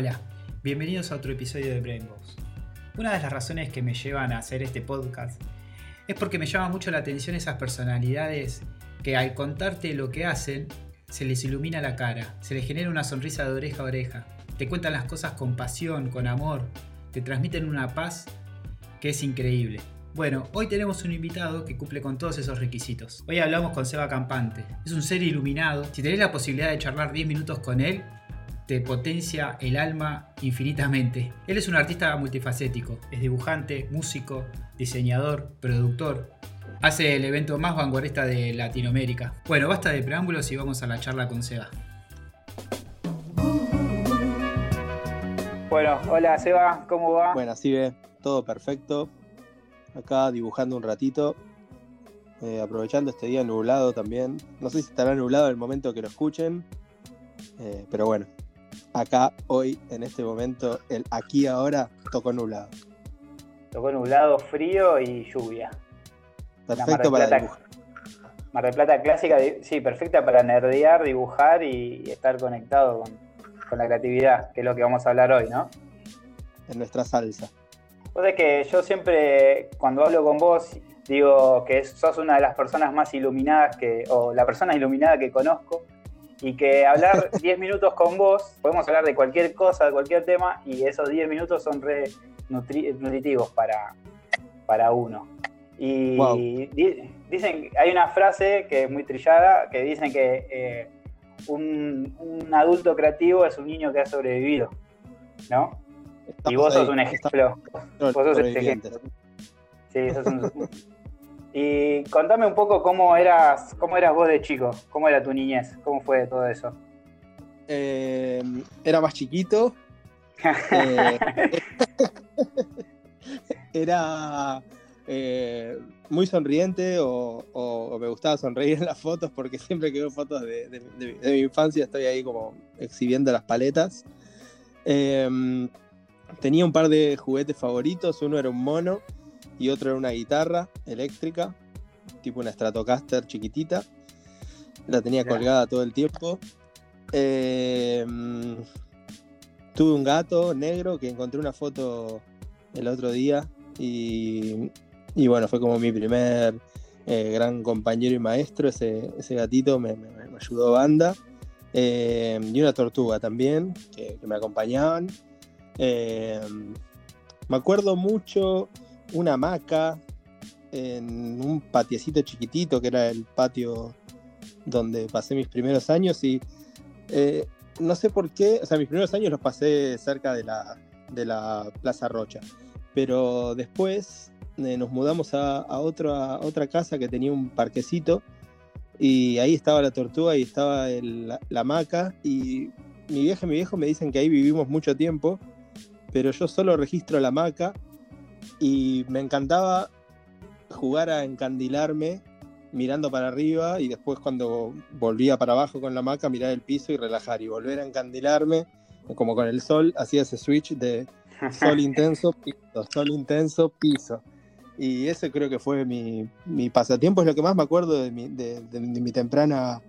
Hola, bienvenidos a otro episodio de Brainbox. Una de las razones que me llevan a hacer este podcast es porque me llama mucho la atención esas personalidades que al contarte lo que hacen, se les ilumina la cara, se les genera una sonrisa de oreja a oreja, te cuentan las cosas con pasión, con amor, te transmiten una paz que es increíble. Bueno, hoy tenemos un invitado que cumple con todos esos requisitos. Hoy hablamos con Seba Campante. Es un ser iluminado. Si tenés la posibilidad de charlar 10 minutos con él, te potencia el alma infinitamente. Él es un artista multifacético. Es dibujante, músico, diseñador, productor. Hace el evento más vanguardista de Latinoamérica. Bueno, basta de preámbulos y vamos a la charla con Seba. Bueno, hola Seba, ¿cómo va? Bueno, así ve, todo perfecto acá dibujando un ratito, eh, aprovechando este día nublado también. No sé si estará nublado en el momento que lo escuchen, eh, pero bueno, acá hoy, en este momento, el aquí ahora, tocó nublado. Tocó nublado, frío y lluvia. Perfecto para dibujar. Mar del Plata clásica, sí, perfecta para nerdear, dibujar y, estar conectado con, con la creatividad, que es lo que vamos a hablar hoy, ¿no? En nuestra salsa. Pues es que yo siempre, cuando hablo con vos, digo que sos una de las personas más iluminadas que, o la persona iluminada que conozco, y que hablar 10 minutos con vos, podemos hablar de cualquier cosa, de cualquier tema, y esos 10 minutos son re nutritivos para, para uno. Y dicen, hay una frase que es muy trillada, que dicen que eh, un, un adulto creativo es un niño que ha sobrevivido, ¿no? y vos sos un ejemplo. vos sos ejemplo. Sí, sos un... y contame un poco cómo eras, cómo eras vos de chico, cómo era tu niñez, cómo fue todo eso. Eh, era más chiquito. Eh, era eh, muy sonriente o, me gustaba sonreír en las fotos porque siempre que veo fotos de, mi infancia estoy ahí como exhibiendo las paletas. Tenía un par de juguetes favoritos, uno era un mono y otro era una guitarra eléctrica, tipo una Stratocaster chiquitita. La tenía colgada todo el tiempo. Em, tuve un gato negro que encontré una foto el otro día y, bueno, fue como mi primer eh, gran compañero y maestro. Ese, gatito me, ayudó banda. Em, y una tortuga también, que me acompañaban. Me acuerdo mucho una hamaca en un patiecito chiquitito que era el patio donde pasé mis primeros años y eh, no sé por qué, o sea, mis primeros años los pasé cerca de la, de la Plaza Rocha, pero después eh, nos mudamos a, otra, otra casa que tenía un parquecito y ahí estaba la tortuga y estaba la, la hamaca y mi vieja y mi viejo me dicen que ahí vivimos mucho tiempo pero yo solo registro la maca y me encantaba jugar a encandilarme mirando para arriba y después cuando volvía para abajo con la maca mirar el piso y relajar y volver a encandilarme como con el sol hacía ese switch de sol intenso piso sol intenso piso y ese creo que fue mi, pasatiempo es lo que más me acuerdo de mi, de mi temprana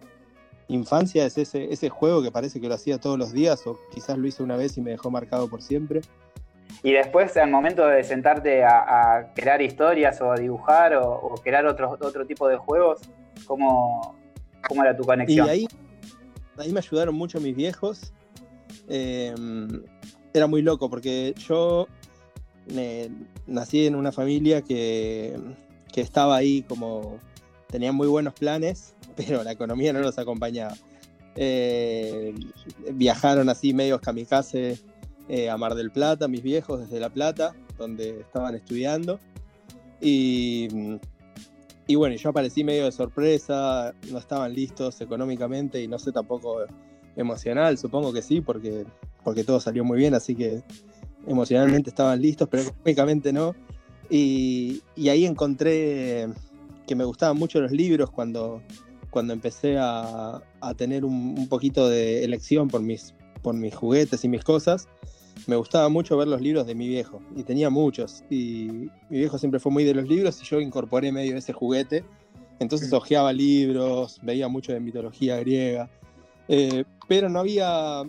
infancia es ese, ese juego que parece que lo hacía todos los días o quizás lo hice una vez y me dejó marcado por siempre. Y después, al momento de sentarte a, crear historias o a dibujar o, crear otro, otro tipo de juegos, ¿cómo, ¿cómo, era tu conexión? Y ahí, ahí me ayudaron mucho mis viejos. Em, era muy loco porque yo nací en una familia que, que estaba ahí como, tenía muy buenos planes pero la economía no los acompañaba. Eh, viajaron así medios kamikaze eh, a Mar del Plata, mis viejos desde La Plata, donde estaban estudiando. Y, y bueno, yo aparecí medio de sorpresa, no estaban listos económicamente y no sé tampoco emocional, supongo que sí, porque, porque todo salió muy bien, así que emocionalmente estaban listos, pero económicamente no. Y, y ahí encontré que me gustaban mucho los libros cuando, cuando empecé a, tener un, poquito de elección por mis, por mis juguetes y mis cosas, me gustaba mucho ver los libros de mi viejo, y tenía muchos, y mi viejo siempre fue muy de los libros, y yo incorporé medio ese juguete, entonces hojeaba libros, veía mucho de mitología griega, eh, pero no había,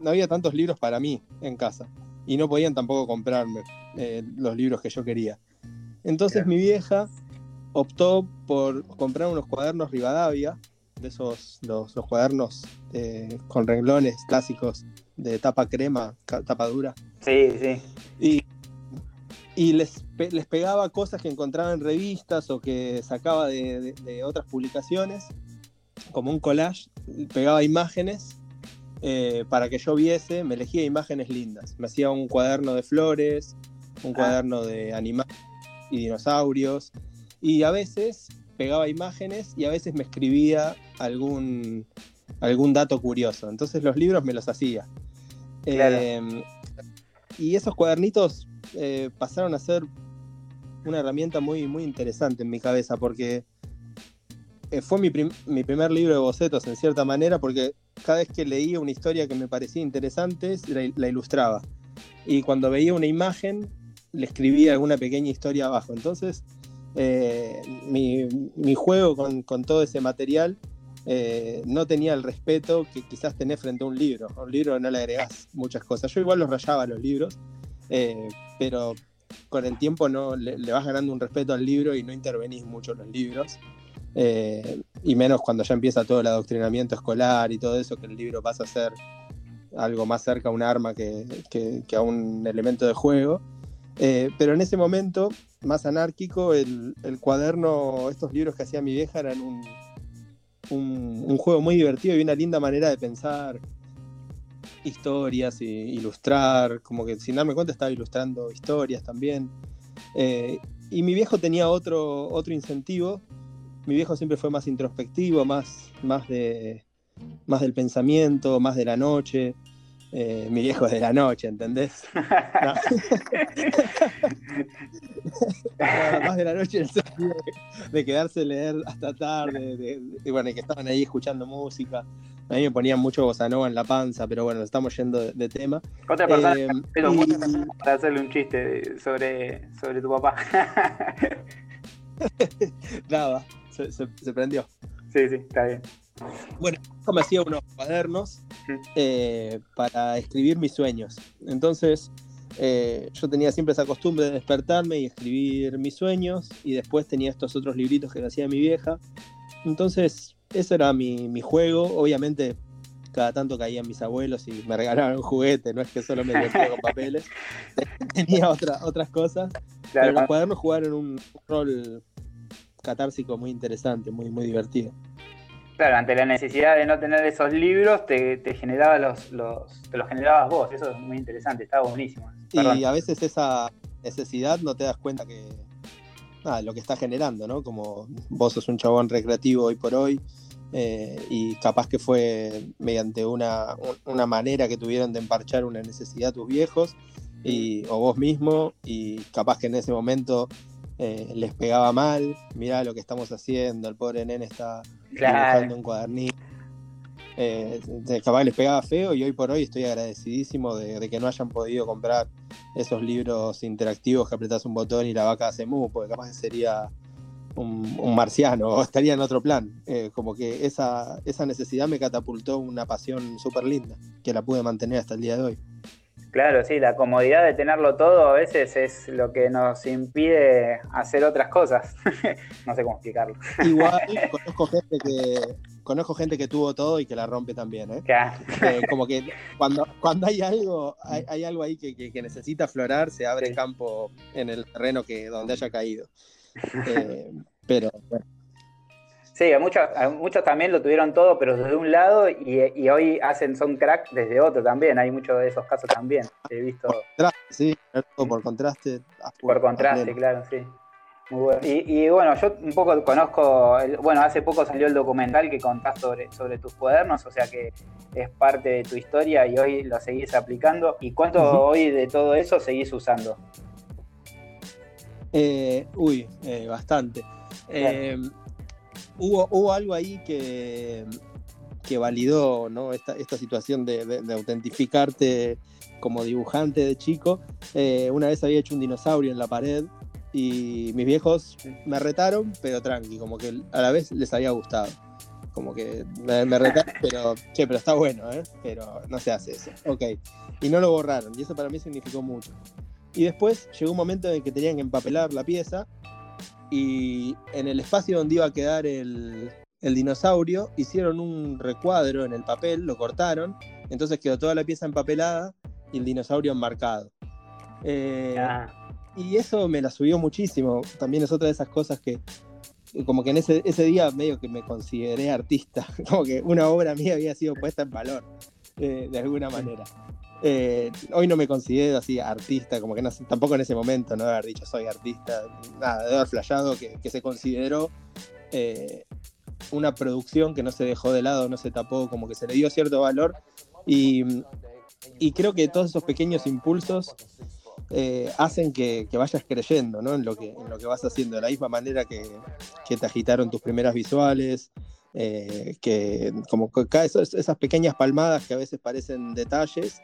no había tantos libros para mí en casa y no podían tampoco comprarme eh, los libros que yo quería. Entonces mi vieja optó por comprar unos cuadernos Rivadavia, de esos, los, cuadernos eh, con renglones clásicos de tapa crema, tapa dura. Sí, sí. Y, y les, les, pegaba cosas que encontraba en revistas o que sacaba de, otras publicaciones, como un collage, pegaba imágenes eh, para que yo viese, me elegía imágenes lindas. Me hacía un cuaderno de flores, un ah. cuaderno de animales y dinosaurios, y a veces pegaba imágenes y a veces me escribía algún, algún dato curioso. Entonces los libros me los hacía. Em, y esos cuadernitos eh, pasaron a ser una herramienta muy, muy interesante en mi cabeza porque eh, fue mi, mi, primer libro de bocetos en cierta manera porque cada vez que leía una historia que me parecía interesante la, ilustraba. Y cuando veía una imagen le escribía alguna pequeña historia abajo. Entonces mi, juego con, todo ese material eh, no tenía el respeto que quizás tenés frente a un libro. A un libro no le agregás muchas cosas. Yo igual los rayaba los libros, eh, pero con el tiempo no le, vas ganando un respeto al libro y no intervenís mucho en los libros. Eh, y menos cuando ya empieza todo el adoctrinamiento escolar y todo eso, que el libro pasa a ser algo más cerca a un arma que, a un elemento de juego. pero en ese momento, más anárquico, el, el cuaderno, estos libros que hacía mi vieja eran un, un, juego muy divertido y una linda manera de pensar historias y ilustrar, como que sin darme cuenta estaba ilustrando historias también. Eh, y mi viejo tenía otro, otro incentivo. Mi viejo siempre fue más introspectivo, más, más, de, más del pensamiento, más de la noche. Eh, mi viejo de la noche, ¿entendés? más de la noche en el sentido de, quedarse a leer hasta tarde, de, bueno, y que estaban ahí escuchando música. A mí me ponían mucho bossa en la panza, pero bueno, estamos yendo de, tema. Otra persona eh, para hacerle un chiste sobre, sobre tu papá. Nada, se, se prendió. Sí, sí, está bien. Bueno, yo me hacía unos cuadernos eh, para escribir mis sueños. Entonces, eh, yo tenía siempre esa costumbre de despertarme y escribir mis sueños, y después tenía estos otros libritos que hacía mi vieja. Entonces, ese era mi, juego. Obviamente, cada tanto caían mis abuelos y me regalaban un juguete, no es que solo me divertía con papeles, tenía otras cosas. Pero los cuadernos jugaron un rol catársico muy interesante, muy, muy divertido. Claro, ante la necesidad de no tener esos libros, te, generaba los, los, te los generabas vos. Eso es muy interesante, estaba buenísimo. Y a veces esa necesidad no te das cuenta que nada, lo que está generando, ¿no? Como vos sos un chabón recreativo hoy por hoy, eh, y capaz que fue mediante una, una, manera que tuvieron de emparchar una necesidad tus viejos y, o vos mismo, y capaz que en ese momento eh, les pegaba mal, mirá lo que estamos haciendo, el pobre nene está dibujando un cuadernito. Eh, capaz les pegaba feo y hoy por hoy estoy agradecidísimo de, que no hayan podido comprar esos libros interactivos que apretas un botón y la vaca hace mu, porque capaz sería un, marciano o estaría en otro plan. Eh, como que esa, esa necesidad me catapultó una pasión súper linda que la pude mantener hasta el día de hoy. Claro, sí, la comodidad de tenerlo todo a veces es lo que nos impide hacer otras cosas. no sé cómo explicarlo. Igual conozco gente que conozco gente que tuvo todo y que la rompe también, ¿eh? eh como que cuando, cuando hay algo, hay, algo ahí que, necesita aflorar, se abre campo en el terreno que donde haya caído. Eh, pero bueno. Sí, muchos, muchos también lo tuvieron todo, pero desde un lado y, hoy hacen son crack desde otro también. Hay muchos de esos casos también. He visto. Por sí, por contraste. Por contraste, claro, sí. Muy bueno. Y, bueno, yo un poco conozco, bueno, hace poco salió el documental que contás sobre, sobre tus cuadernos, o sea que es parte de tu historia y hoy lo seguís aplicando. ¿Y cuánto hoy de todo eso seguís usando? Eh, uy, eh, bastante. Eh, hubo, algo ahí que, que validó esta, situación de, autentificarte como dibujante de chico. Eh, una vez había hecho un dinosaurio en la pared y mis viejos me retaron, pero tranqui, como que a la vez les había gustado. como que me, me pero, che, pero está bueno, ¿eh? Pero no se hace eso. Ok. Y no lo borraron, y eso para mí significó mucho. Y después llegó un momento en que tenían que empapelar la pieza, y en el espacio donde iba a quedar el, el dinosaurio, hicieron un recuadro en el papel, lo cortaron, entonces quedó toda la pieza empapelada y el dinosaurio enmarcado. Eh, y eso me la subió muchísimo. También es otra de esas cosas que, como que en ese, ese día medio que me consideré artista, como que una obra mía había sido puesta en valor, eh, de alguna manera. Eh, hoy no me considero así artista, como que tampoco en ese momento no haber dicho soy artista, nada, de haber flayado que, se consideró una producción que no se dejó de lado, no se tapó, como que se le dio cierto valor. Y, creo que todos esos pequeños impulsos eh, hacen que, vayas creyendo ¿no? en, lo que, en lo que vas haciendo, de la misma manera que, te agitaron tus primeras visuales, eh, que como esas pequeñas palmadas que a veces parecen detalles,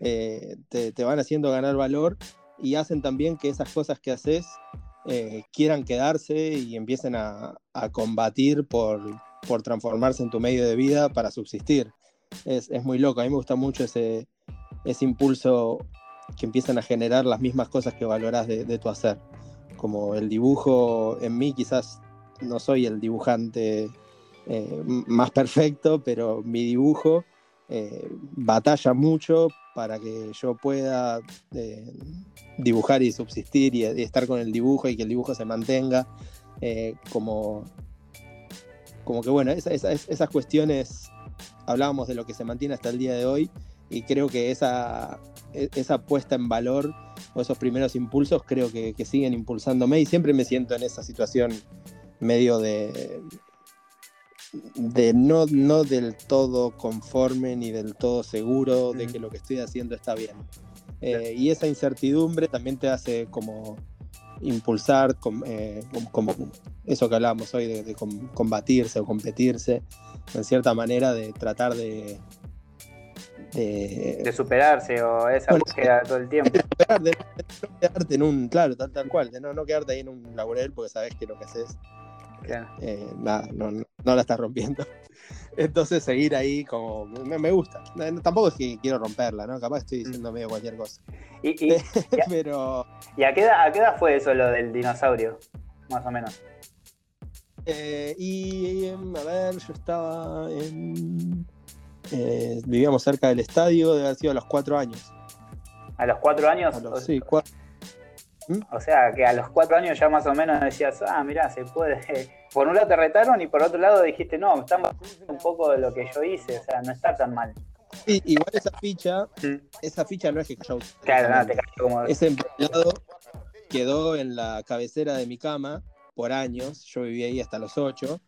eh, te, te, van haciendo ganar valor y hacen también que esas cosas que haces quieran quedarse y empiecen a, a combatir por, por, transformarse en tu medio de vida para subsistir. Es, es muy loco, a mí me gusta mucho ese, ese impulso que empiezan a generar las mismas cosas que valorás de, tu hacer. Como el dibujo, en mí quizás no soy el dibujante eh, más perfecto, pero mi dibujo eh, batalla mucho para que yo pueda eh, dibujar y subsistir y, estar con el dibujo y que el dibujo se mantenga. como, como que bueno, esas cuestiones, hablábamos de lo que se mantiene hasta el día de hoy y creo que esa, e, esa puesta en valor o esos primeros impulsos creo que, siguen impulsándome y siempre me siento en esa situación medio de, de no, no del todo conforme ni del todo seguro de que lo que estoy haciendo está bien. Eh, y esa incertidumbre también te hace como impulsar, eh, como, eso que hablábamos hoy, de, combatirse o competirse, en cierta manera de tratar de, de, superarse o esa búsqueda todo el tiempo. De, no quedarte en un, claro, tal, tal cual, de no, no quedarte ahí en un laurel porque sabes que lo que haces, eh, nada, no, no, la estás rompiendo. Entonces seguir ahí como me, gusta. tampoco es que quiero romperla, ¿no? Capaz estoy diciendo mm. medio cualquier cosa. Y, Pero... ¿Y a qué, edad, a qué edad fue eso lo del dinosaurio? Más o menos. Eh, y a ver, yo estaba en eh, vivíamos cerca del estadio, debe haber sido a los cuatro años. ¿A los cuatro años? sí, cuatro. O sea, que a los cuatro años ya más o menos decías, ah, mira, se puede. Por un lado te retaron y por otro lado dijiste, no, estamos un poco de lo que yo hice, o sea, no está tan mal. Sí, igual esa ficha, ¿Mm? esa ficha no es que cayó. Claro, no, te cayó como. Ese empleado quedó en la cabecera de mi cama por años, yo vivía ahí hasta los ocho,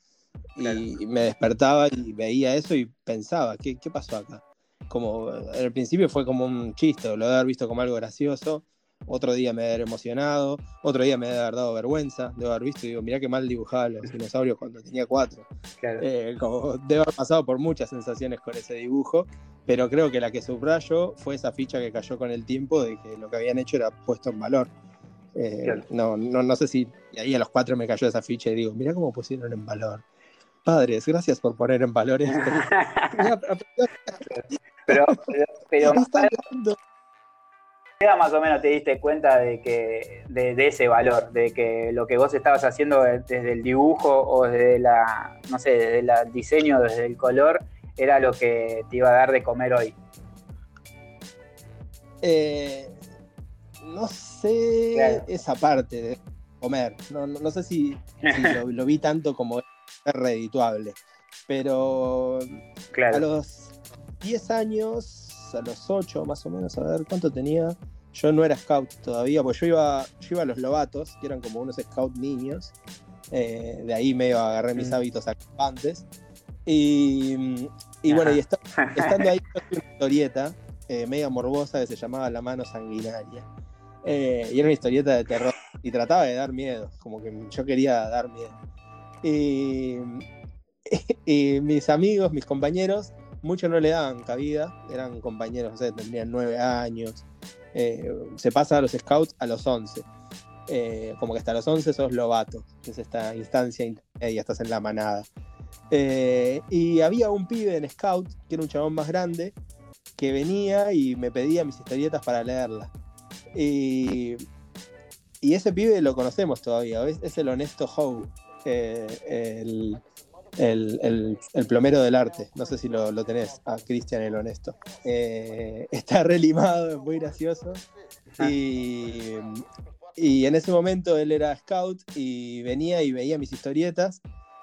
y me despertaba y veía eso y pensaba, ¿qué, qué pasó acá? Como al principio fue como un chiste, lo de haber visto como algo gracioso, otro día me debe haber emocionado, otro día me debe haber dado vergüenza, debo haber visto y digo, mirá qué mal dibujaba los dinosaurios cuando tenía cuatro. Eh, como, debo haber pasado por muchas sensaciones con ese dibujo, pero creo que la que subrayo fue esa ficha que cayó con el tiempo de que lo que habían hecho era puesto en valor. Eh, no, no, no sé si ahí a los cuatro me cayó esa ficha y digo, mirá cómo pusieron en valor. Padres, gracias por poner en valor esto. pero, pero, más o menos te diste cuenta de que de, ese valor, de que lo que vos estabas haciendo desde el dibujo o desde la, no sé, desde el diseño, desde el color, era lo que te iba a dar de comer hoy. Eh, no sé esa parte de comer. No, sé si, lo, vi tanto como redituable. Pero a los 10 años, a los 8 más o menos, a ver cuánto tenía. Yo no era scout todavía, pues yo iba, yo iba a los lobatos, que eran como unos scout niños. Eh, de ahí medio agarré mis mm. hábitos acampantes. Y, y bueno, y estando ahí, una historieta eh, media morbosa que se llamaba La mano sanguinaria. Eh, y era una historieta de terror. Y trataba de dar miedo, como que yo quería dar miedo. Y, mis amigos, mis compañeros, muchos no le daban cabida, eran compañeros, no sé, tendrían nueve años. Eh, se pasa a los scouts a los once. Eh, como que hasta los once sos lobato, es esta instancia intermedia, estás en la manada. Eh, y había un pibe en Scout, que era un chabón más grande, que venía y me pedía mis historietas para leerlas. Y, y ese pibe lo conocemos todavía, es, el honesto Howe, plomero del arte. No sé si lo, tenés, a Cristian el honesto. Eh, está relimado, es muy gracioso. Ah. Y, y en ese momento él era scout y venía y veía mis historietas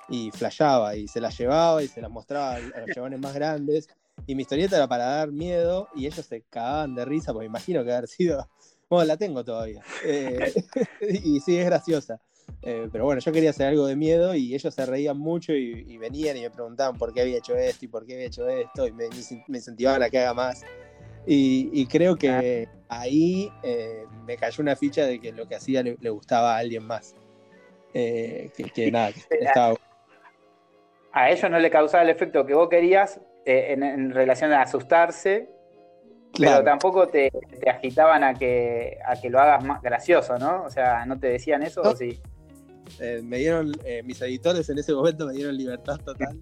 y flasheaba y se las llevaba y se las mostraba a los chabones más grandes. Y mi historieta era para dar miedo y ellos se cagaban de risa, porque me imagino que haber sido. Bueno, la tengo todavía. Eh, y sí, es graciosa. Eh, pero bueno, yo quería hacer algo de miedo y ellos se reían mucho y, venían y me preguntaban por qué había hecho esto y por qué había hecho esto y me, me incentivaban a que haga más. Y, creo que ahí eh, me cayó una ficha de que lo que hacía le, gustaba a alguien más. Eh, que, nada, estaba... A ellos no le causaba el efecto que vos querías en, relación a asustarse, pero tampoco te, agitaban a que, a que lo hagas más gracioso, ¿no? O sea, ¿no te decían eso o sí? Me dieron, mis editores en ese momento me dieron libertad total.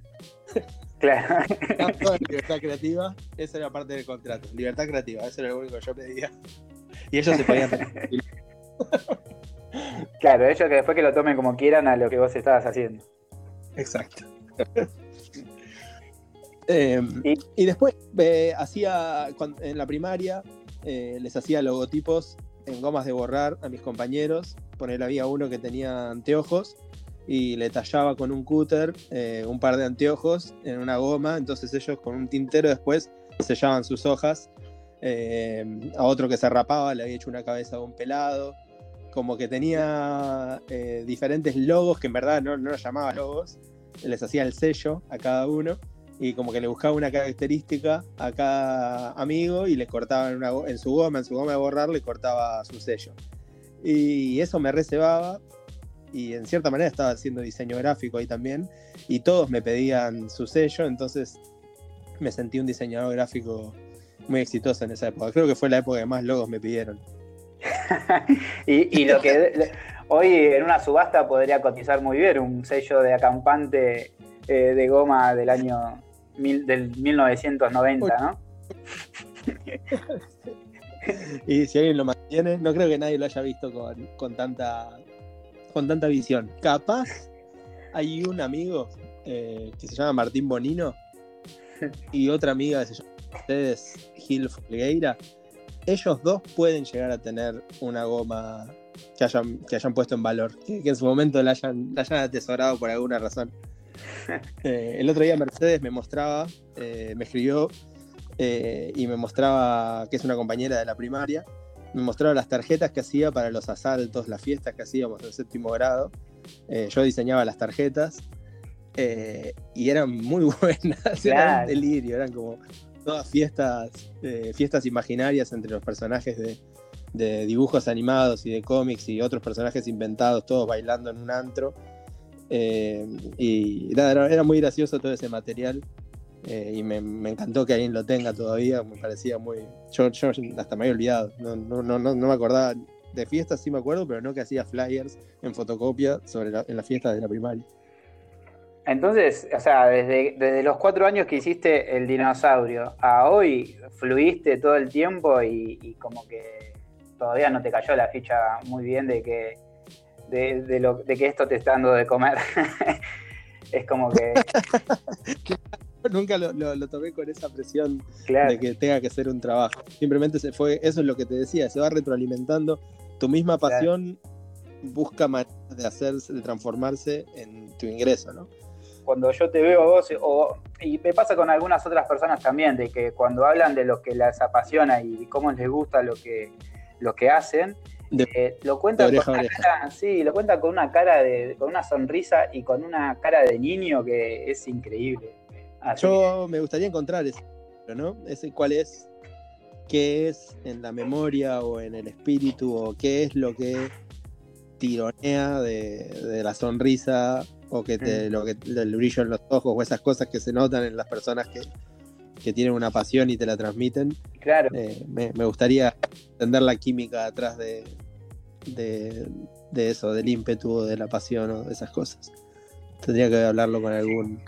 Claro. libertad creativa, esa era parte del contrato. Libertad creativa, eso era lo único que yo pedía. Y ellos se podían. claro, ellos que después que lo tomen como quieran a lo que vos estabas haciendo. Exacto. Em, ¿Y? después eh, hacía en la primaria, eh, les hacía logotipos en gomas de borrar a mis compañeros. Poner había uno que tenía anteojos y le tallaba con un cúter eh, un par de anteojos en una goma, entonces ellos con un tintero después sellaban sus hojas. Eh, a otro que se rapaba le había hecho una cabeza de un pelado, como que tenía eh, diferentes logos que en verdad no, no los llamaba logos, les hacía el sello a cada uno y como que le buscaba una característica a cada amigo y le cortaba en, en su goma, en su goma de borrar, le cortaba su sello. Y eso me reservaba y en cierta manera estaba haciendo diseño gráfico ahí también, y todos me pedían su sello, entonces me sentí un diseñador gráfico muy exitoso en esa época. Creo que fue la época que más logos me pidieron. y, lo que hoy en una subasta podría cotizar muy bien, un sello de acampante eh, de goma del año del 1990, ¿no? y si alguien lo no creo que nadie lo haya visto con, con tanta con tanta visión. Capaz hay un amigo eh, que se llama Martín Bonino y otra amiga que se llama ustedes Gil Folgueira. Ellos dos pueden llegar a tener una goma que hayan, que hayan puesto en valor, que, en su momento la hayan, hayan, atesorado por alguna razón. Eh, el otro día Mercedes me mostraba, eh, me escribió y me mostraba que es una compañera de la primaria me mostraba las tarjetas que hacía para los asaltos, las fiestas que hacíamos en séptimo grado. Eh, yo diseñaba las tarjetas eh, y eran muy buenas, eran un delirio, eran como todas fiestas, eh, fiestas imaginarias entre los personajes de, dibujos animados y de cómics y otros personajes inventados, todos bailando en un antro. y era, muy gracioso todo ese material. Eh, y me, encantó que alguien lo tenga todavía, me parecía muy... Yo, hasta me había olvidado, no, no, no, no, me acordaba de fiestas, sí me acuerdo, pero no que hacía flyers en fotocopia sobre en las fiestas de la primaria. Entonces, o sea, desde, desde los cuatro años que hiciste el dinosaurio a hoy, fluiste todo el tiempo y, como que todavía no te cayó la ficha muy bien de que, de, de, lo, de que esto te está dando de comer. es como que... nunca lo, tomé con esa presión de que tenga que ser un trabajo. Simplemente se fue, eso es lo que te decía, se va retroalimentando. Tu misma pasión busca maneras de hacerse, de transformarse en tu ingreso, ¿no? Cuando yo te veo a vos, y me pasa con algunas otras personas también, de que cuando hablan de lo que les apasiona y cómo les gusta lo que, lo que hacen, eh, lo cuentan con una cara, sí, lo cuentan con una cara de, con una sonrisa y con una cara de niño que es increíble. Yo me gustaría encontrar ese, ¿no? Ese cuál es, qué es en la memoria o en el espíritu o qué es lo que tironea de, la sonrisa o que te, mm. lo que el brillo en los ojos o esas cosas que se notan en las personas que, tienen una pasión y te la transmiten. Claro. Eh, me, gustaría entender la química atrás de, de, de, eso, del ímpetu, de la pasión o de esas cosas. Tendría que hablarlo con algún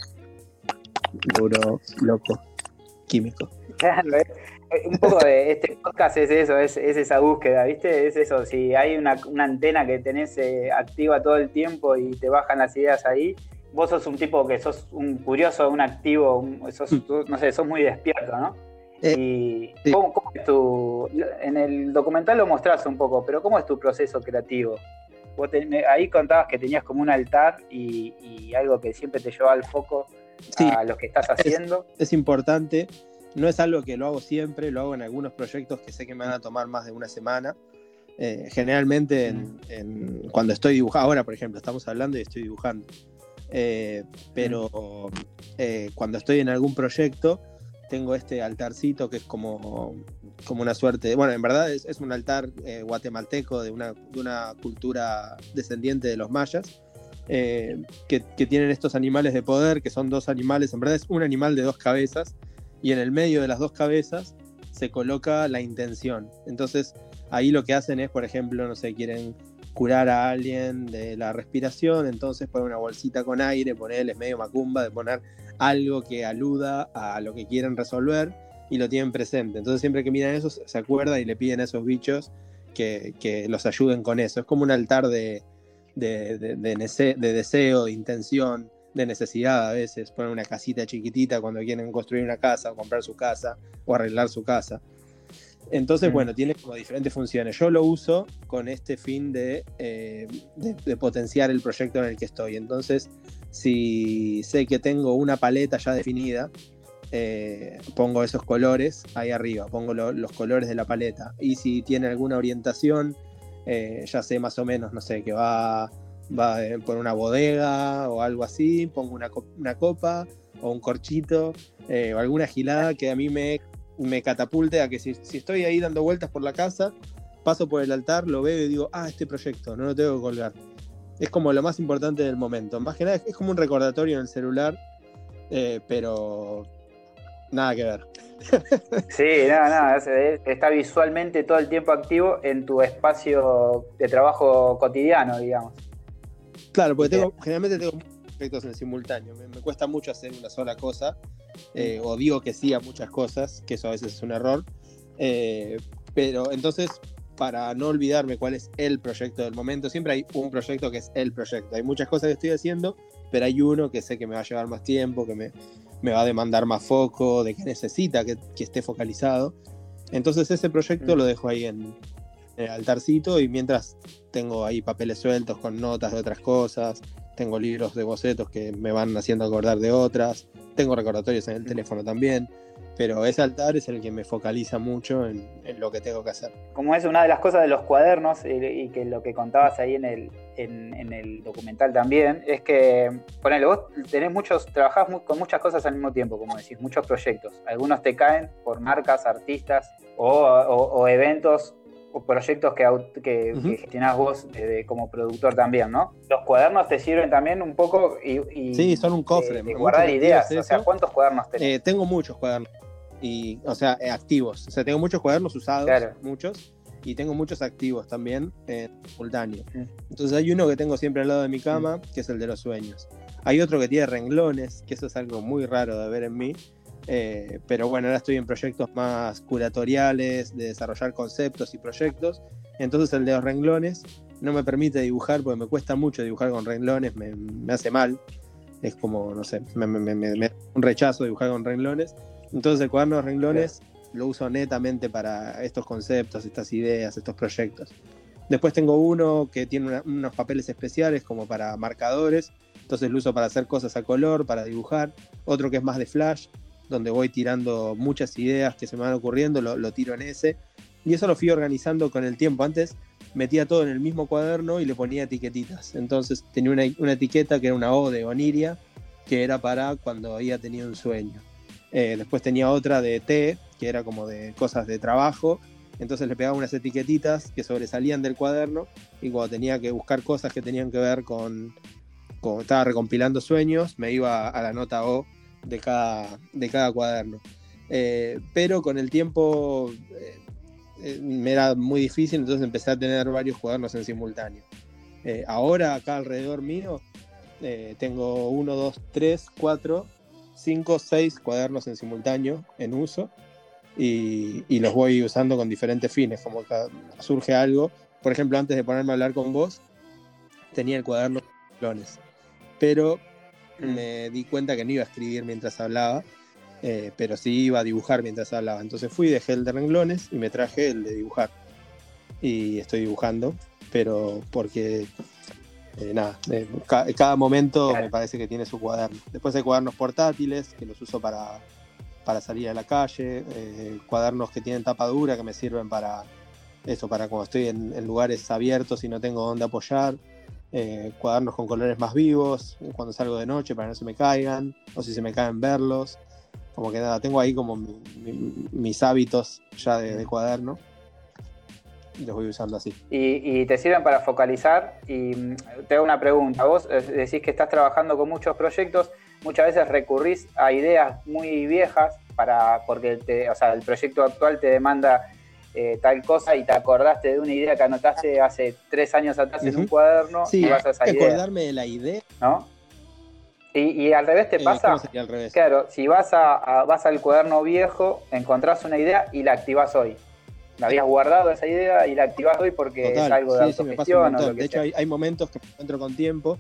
neuro loco químico. Claro, eh, eh, un poco de este podcast es eso, es, esa búsqueda, ¿viste? Es eso, si hay una, antena que tenés eh, activa todo el tiempo y te bajan las ideas ahí, vos sos un tipo que sos un curioso, un activo, sos, mm. no sé, sos muy despierto, ¿no? y ¿cómo, es tu, en el documental lo mostrás un poco, pero ¿cómo es tu proceso creativo? Vos ahí contabas que tenías como un altar y, algo que siempre te llevaba al foco a lo que estás haciendo. es importante no es algo que lo hago siempre, lo hago en algunos proyectos que sé que me van a tomar más de una semana. Eh, generalmente cuando estoy dibujando, ahora por ejemplo, estamos hablando y estoy dibujando. Eh, pero eh, cuando estoy en algún proyecto, tengo este altarcito que es como, como una suerte, bueno, en verdad es, un altar guatemalteco de una, de una, cultura descendiente de los mayas, que, que, tienen estos animales de poder, que son dos animales, en verdad es un animal de dos cabezas, y en el medio de las dos cabezas se coloca la intención. Entonces ahí lo que hacen es, por ejemplo, no sé, quieren curar a alguien de la respiración, entonces ponen una bolsita con aire, ponerles medio macumba de poner algo que aluda a lo que quieren resolver y lo tienen presente. Entonces siempre que miran eso se acuerdan y le piden a esos bichos que, los ayuden con eso. Es como un altar de, de, de deseo, de intención, de necesidad a veces, poner una casita chiquitita cuando quieren construir una casa o comprar su casa o arreglar su casa. Entonces, mm. bueno, tiene como diferentes funciones. Yo lo uso con este fin de, eh, de, potenciar el proyecto en el que estoy. Entonces, si sé que tengo una paleta ya definida, eh, pongo esos colores ahí arriba, pongo los colores de la paleta. Y si tiene alguna orientación, eh, ya sé más o menos, no sé, que va va eh, por una bodega o algo así, pongo una, una copa o un corchito eh, o alguna gilada que a mí me, me catapulte a que si, estoy ahí dando vueltas por la casa, paso por el altar, lo veo y digo, ah, este proyecto, no lo tengo que colgar. Es como lo más importante del momento. Más que nada es como un recordatorio en el celular, eh, pero nada que ver. Sí, nada, nada, está visualmente todo el tiempo activo en tu espacio de trabajo cotidiano, digamos. Claro, porque tengo, generalmente tengo muchos proyectos en simultáneo. Me, cuesta mucho hacer una sola cosa. Eh, o digo que sí a muchas cosas, que eso a veces es un error. Eh, pero entonces, para no olvidarme cuál es el proyecto del momento, siempre hay un proyecto que es el proyecto. Hay muchas cosas que estoy haciendo, pero hay uno que sé que me va a llevar más tiempo, que me, me va a demandar más foco, de que necesita que, que esté focalizado. Entonces ese proyecto mm. lo dejo ahí en, el altarcito y mientras tengo ahí papeles sueltos con notas de otras cosas, tengo libros de bocetos que me van haciendo acordar de otras, tengo recordatorios en el teléfono también, pero ese altar es el que me focaliza mucho en, lo que tengo que hacer. Como es una de las cosas de los cuadernos y, que lo que contabas ahí en el, en, el documental también, es que, ponele, vos tenés muchos, trabajás con muchas cosas al mismo tiempo, como decís, muchos proyectos. Algunos te caen por marcas, artistas o, o eventos proyectos que, que, gestionás vos como productor también, ¿no? Los cuadernos te sirven también un poco y, sí, son un cofre. De, guardar ideas. O sea, ¿cuántos cuadernos tenés? Eh, tengo muchos cuadernos. Y, o sea, eh, activos. O sea, tengo muchos cuadernos usados, muchos. Y tengo muchos activos también en simultáneo. Entonces hay uno que tengo siempre al lado de mi cama, que es el de los sueños. Hay otro que tiene renglones, que eso es algo muy raro de ver en mí, eh, pero bueno, ahora estoy en proyectos más curatoriales, de desarrollar conceptos y proyectos. Entonces el de los renglones no me permite dibujar porque me cuesta mucho dibujar con renglones, me, hace mal. Es como, no sé, me, me, un rechazo dibujar con renglones. Entonces el cuaderno de renglones lo uso netamente para estos conceptos, estas ideas, estos proyectos. Después tengo uno que tiene unos papeles especiales como para marcadores, entonces lo uso para hacer cosas a color, para dibujar. Otro que es más de flash, donde voy tirando muchas ideas que se me van ocurriendo, lo, tiro en ese. Y eso lo fui organizando con el tiempo. Antes metía todo en el mismo cuaderno y le ponía etiquetitas. Entonces tenía una, etiqueta que era una O de Oniria, que era para cuando había tenido un sueño. Eh, después tenía otra de T, que era como de cosas de trabajo. Entonces le pegaba unas etiquetitas que sobresalían del cuaderno y cuando tenía que buscar cosas que tenían que ver con, como estaba recompilando sueños, me iba a la nota O de cada, de cada cuaderno. Eh, pero con el tiempo eh, me era muy difícil, entonces empecé a tener varios cuadernos en simultáneo. ahora acá alrededor mío tengo uno, dos, tres, cuatro, cinco, seis cuadernos en simultáneo en uso y, y los voy usando con diferentes fines, como surge algo. Por ejemplo, antes de ponerme a hablar con vos, tenía el cuaderno de renglones, pero Mm. me di cuenta que no iba a escribir mientras hablaba, eh, pero sí iba a dibujar mientras hablaba. Entonces fui, dejé el de renglones y me traje el de dibujar. Y estoy dibujando, pero porque, eh, nada, eh, ca- cada momento Claro. me parece que tiene su cuaderno. Después hay cuadernos portátiles, que los uso para, para salir a la calle, eh, cuadernos que tienen tapa dura, que me sirven para eso, para cuando estoy en, en lugares abiertos y no tengo dónde apoyar eh, cuadernos con colores más vivos, cuando salgo de noche para que no se me caigan, o si se me caen verlos. Como que nada, tengo ahí como mi- mi- mis hábitos ya de, de cuaderno. Y los voy usando así. Y, y te sirven para focalizar. Y mm, te hago una pregunta. Vos eh, decís que estás trabajando con muchos proyectos, muchas veces recurrís a ideas muy viejas para porque te- o sea, el proyecto actual te demanda eh, tal cosa y te acordaste de una idea que anotaste hace tres años atrás en un cuaderno Sí, y vas a esa idea, acordarme de la idea. ¿no? Y, y al revés te eh, pasa. ¿cómo sería al revés? Claro, si vas a, a- vas al cuaderno viejo, encontrás una idea y la activás hoy. La habías guardado esa idea y la activás hoy porque es algo de sí, me autogestión o montón. lo que De hecho, hay, hay momentos que me encuentro con tiempo,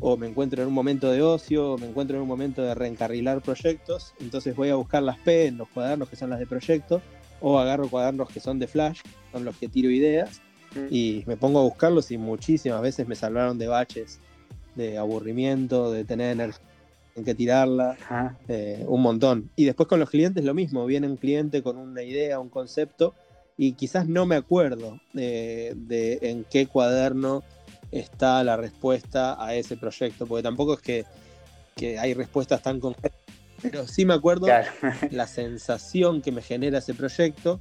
o me encuentro en un momento de ocio, o me encuentro en un momento de reencarrilar proyectos, entonces voy a buscar las P en los cuadernos que son las de proyecto, o agarro cuadernos que son de flash, son los que tiro ideas, y me pongo a buscarlos y muchísimas veces me salvaron de baches, de aburrimiento, de tener energía en que tirarla, eh, un montón. Y después con los clientes lo mismo, viene un cliente con una idea, un concepto, y quizás no me acuerdo eh, de en qué cuaderno está la respuesta a ese proyecto, porque tampoco es que, que hay respuestas tan concretas, pero sí me acuerdo Claro. la sensación que me genera ese proyecto.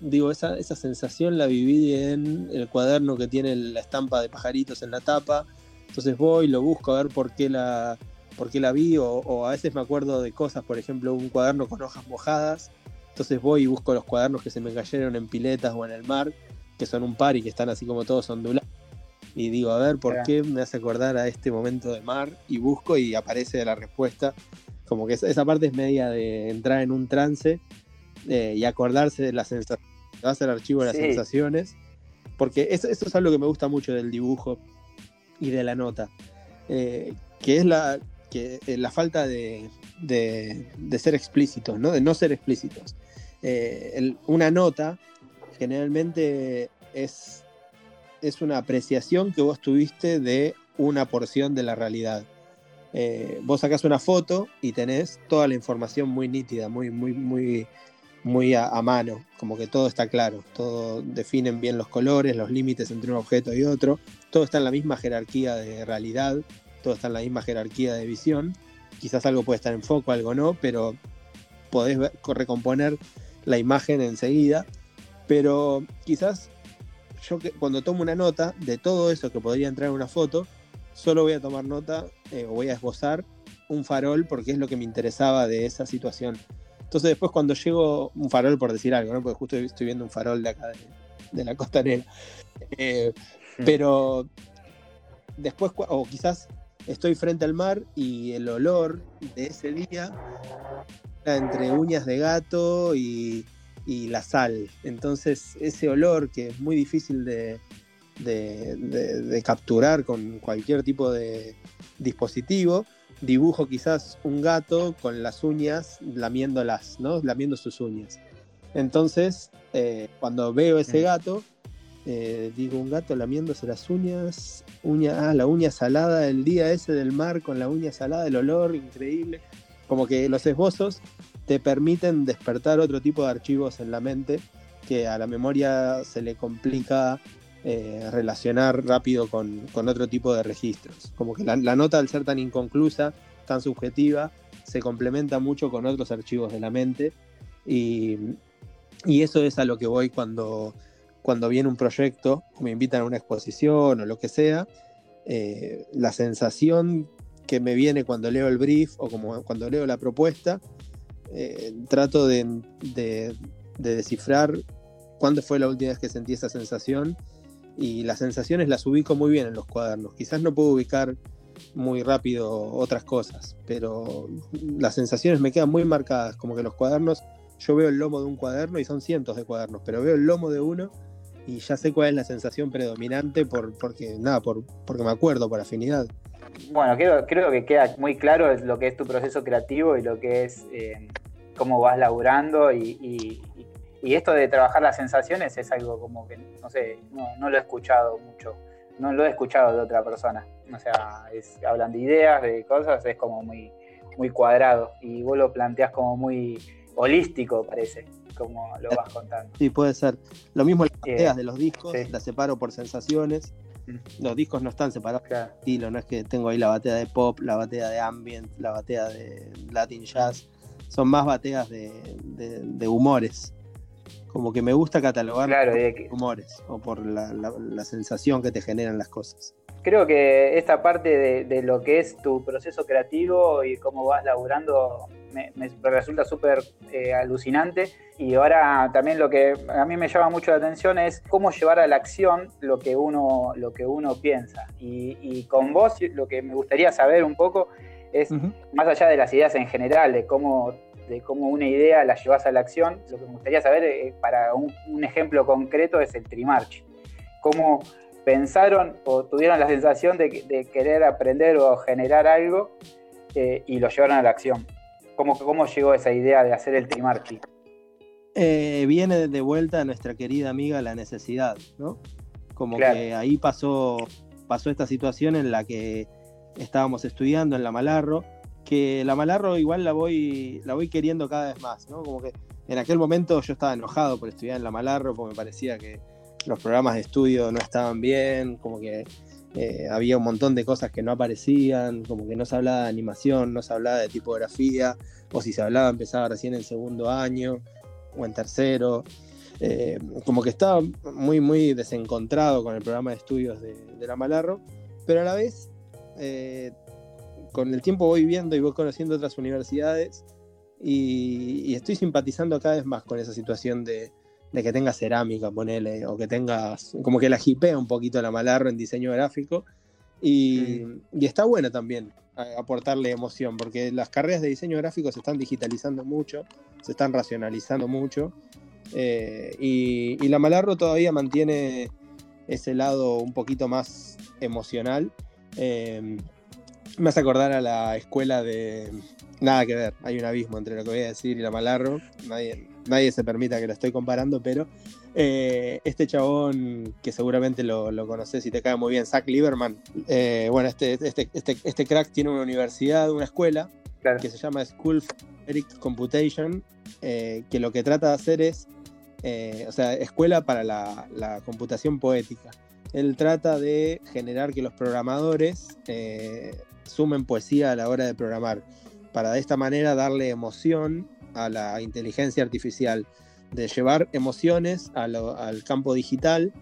Digo, esa, esa sensación la viví en el cuaderno que tiene la estampa de pajaritos en la tapa. Entonces voy, lo busco a ver por qué la, por qué la vi, o, o a veces me acuerdo de cosas, por ejemplo, un cuaderno con hojas mojadas. Entonces voy y busco los cuadernos que se me cayeron en piletas o en el mar, que son un par y que están así como todos ondulados. Y digo, a ver, ¿por qué me hace acordar a este momento de mar? Y busco y aparece la respuesta. Como que esa, esa parte es media de entrar en un trance eh, y acordarse de las sensaciones. Vas al archivo de las sensaciones. Porque eso, eso es algo que me gusta mucho del dibujo y de la nota. eh, que es la, que, eh, la falta de, de- ser explícitos, ¿no? De no ser explícitos. Eh, una nota generalmente es, es una apreciación que vos tuviste de una porción de la realidad. Eh, vos sacás una foto y tenés toda la información muy nítida, muy, muy, muy, muy a, a mano, como que todo está claro, todo definen bien los colores, los límites entre un objeto y otro, todo está en la misma jerarquía de realidad, todo está en la misma jerarquía de visión. Quizás algo puede estar en foco, algo no, pero podés ver- recomponer la imagen enseguida. Pero quizás yo que, cuando tomo una nota de todo eso que podría entrar en una foto, solo voy a tomar nota eh, o voy a esbozar un farol porque es lo que me interesaba de esa situación. Entonces después cuando llego, un farol por decir algo, ¿no? porque justo estoy viendo un farol de acá de, de la costanera. Eh, pero después, o quizás estoy frente al mar y el olor de ese día era entre uñas de gato y, y la sal. Entonces ese olor que es muy difícil de, de- de- de capturar con cualquier tipo de dispositivo, dibujo quizás un gato con las uñas lamiéndolas, ¿no? Lamiendo sus uñas. Entonces, eh, cuando veo ese gato, eh, digo un gato lamiéndose las uñas, uña, ah, la uña salada, el día ese del mar con la uña salada, el olor increíble. Como que los esbozos te permiten despertar otro tipo de archivos en la mente que a la memoria se le complica eh, relacionar rápido con, con otro tipo de registros. Como que la, nota al ser tan inconclusa, tan subjetiva, se complementa mucho con otros archivos de la mente y, y eso es a lo que voy cuando, cuando viene un proyecto me invitan a una exposición o lo que sea. eh, la sensación que me viene cuando leo el brief o como cuando leo la propuesta, eh, trato de, de- de descifrar cuándo fue la última vez que sentí esa sensación y las sensaciones las ubico muy bien en los cuadernos. Quizás no puedo ubicar muy rápido otras cosas, pero las sensaciones me quedan muy marcadas, como que los cuadernos, yo veo el lomo de un cuaderno y son cientos de cuadernos, pero veo el lomo de uno y ya sé cuál es la sensación predominante por, porque, nada, por, porque me acuerdo, por afinidad. Bueno, creo, creo que queda muy claro lo que es tu proceso creativo y lo que es eh, cómo vas laburando y, esto de trabajar las sensaciones es algo como que, no sé, no, lo he escuchado mucho, no lo he escuchado de otra persona. O sea, hablan de ideas, de cosas, es como muy, muy cuadrado y vos lo planteás como muy holístico, parece, como lo vas contando. Sí, puede ser. Lo mismo las ideas de los discos, las separo por sensaciones. Mm. Los discos no están separados por estilo, no es que tengo ahí la batea de pop, la batea de ambient, la batea de Latin jazz son más bateas de, humores. Como que me gusta catalogar por humores o por la, sensación que te generan las cosas. Creo que esta parte de, lo que es tu proceso creativo y cómo vas laburando me, resulta súper eh, alucinante. Y ahora también lo que a mí me llama mucho la atención es cómo llevar a la acción lo que uno, lo que uno piensa. Y, y con vos lo que me gustaría saber un poco es más allá de las ideas en general, de cómo, de cómo una idea la llevas a la acción, lo que me gustaría saber eh, para un, ejemplo concreto es el Trimarch. Cómo pensaron o tuvieron la sensación de, querer aprender o generar algo eh, y lo llevaron a la acción. ¿Cómo, ¿Cómo llegó esa idea de hacer el Trimarchi? Eh, viene de vuelta a nuestra querida amiga la necesidad, ¿no? Como que ahí pasó, pasó esta situación en la que estábamos estudiando en la Malarro, que la Malarro igual la voy, la voy queriendo cada vez más, ¿no? Como que en aquel momento yo estaba enojado por estudiar en la Malarro, porque me parecía que los programas de estudio no estaban bien, como que eh, había un montón de cosas que no aparecían, como que no se hablaba de animación, no se hablaba de tipografía, o si se hablaba empezaba recién en segundo año o en tercero. Eh, como que estaba muy, muy desencontrado con el programa de estudios de, la Malarro, pero a la vez eh, con el tiempo voy viendo y voy conociendo otras universidades y, estoy simpatizando cada vez más con esa situación de, que tengas cerámica, ponele, o que tengas, como que la jipea un poquito la Malarro en diseño gráfico. Y, está bueno también aportarle emoción, porque las carreras de diseño gráfico se están digitalizando mucho, se están racionalizando mucho, eh, y, y, la Malarro todavía mantiene ese lado un poquito más emocional Em, me hace acordar a la escuela de. Nada que ver, hay un abismo entre lo que voy a decir y la Malarro. Nadie, nadie se permita que lo estoy comparando, pero eh, este chabón que seguramente lo, lo, conoces y te cae muy bien, Zach Lieberman. Eh, bueno, este, este, este, este, crack tiene una universidad, una escuela que se llama School for Eric Computation, eh, que lo que trata de hacer es, o sea, escuela para la, la computación poética él trata de generar que los programadores sumen poesía a la hora de programar, para de esta manera darle emoción a la inteligencia artificial, de llevar emociones al campo digital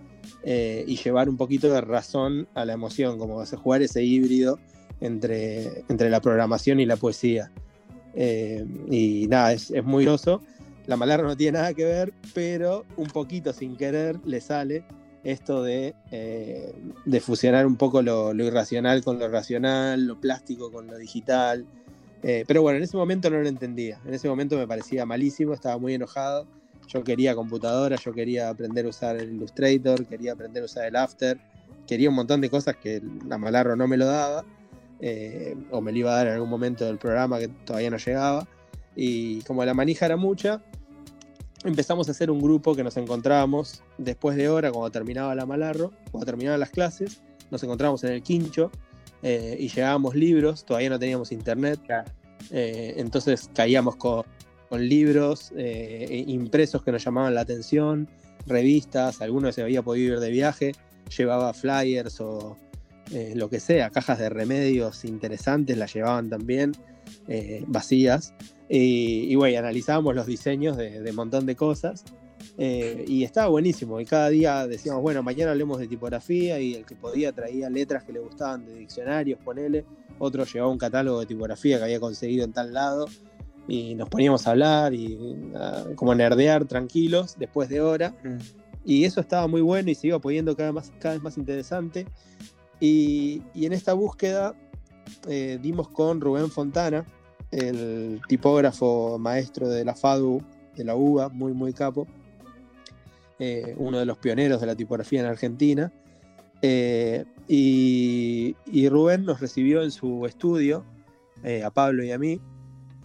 eh, y llevar un poquito de razón a la emoción, como a jugar ese híbrido entre, entre la programación y la poesía. Eh, y nada, es, es muy groso. La Malarra no tiene nada que ver, pero un poquito sin querer le sale esto de, eh, de fusionar un poco lo, irracional con lo racional, lo plástico con lo digital. Eh, pero bueno, en ese momento no lo entendía. En ese momento me parecía malísimo, estaba muy enojado. Yo quería computadora, yo quería aprender a usar el Illustrator, quería aprender a usar el After, quería un montón de cosas que la Malarro no me lo daba, eh, o me lo iba a dar en algún momento del programa que todavía no llegaba. Y como la manija era mucha, empezamos a hacer un grupo que nos encontrábamos después de hora, cuando terminaba la Malarro, cuando terminaban las clases, nos encontrábamos en el Quincho eh, y llevábamos libros, todavía no teníamos internet, eh, entonces caíamos con, libros eh, impresos que nos llamaban la atención, revistas, algunos se había podido ir de viaje, llevaba flyers o lo que sea, cajas de remedios interesantes las llevaban también, vacías. Y, bueno, analizábamos los diseños de un montón de cosas. Eh, y estaba buenísimo. Y cada día decíamos, bueno, mañana hablemos de tipografía. Y el que podía traía letras que le gustaban de diccionarios, ponele. Otro llevaba un catálogo de tipografía que había conseguido en tal lado. Y nos poníamos a hablar y como nerdear tranquilos después de hora. Mm. Y eso estaba muy bueno y se iba poniendo cada, más, cada vez más interesante. Y, y en esta búsqueda eh, dimos con Rubén Fontana, el tipógrafo maestro de la FADU, de la UBA, muy, muy capo, eh, uno de los pioneros de la tipografía en Argentina. Eh, y, Rubén nos recibió en su estudio, a Pablo y a mí,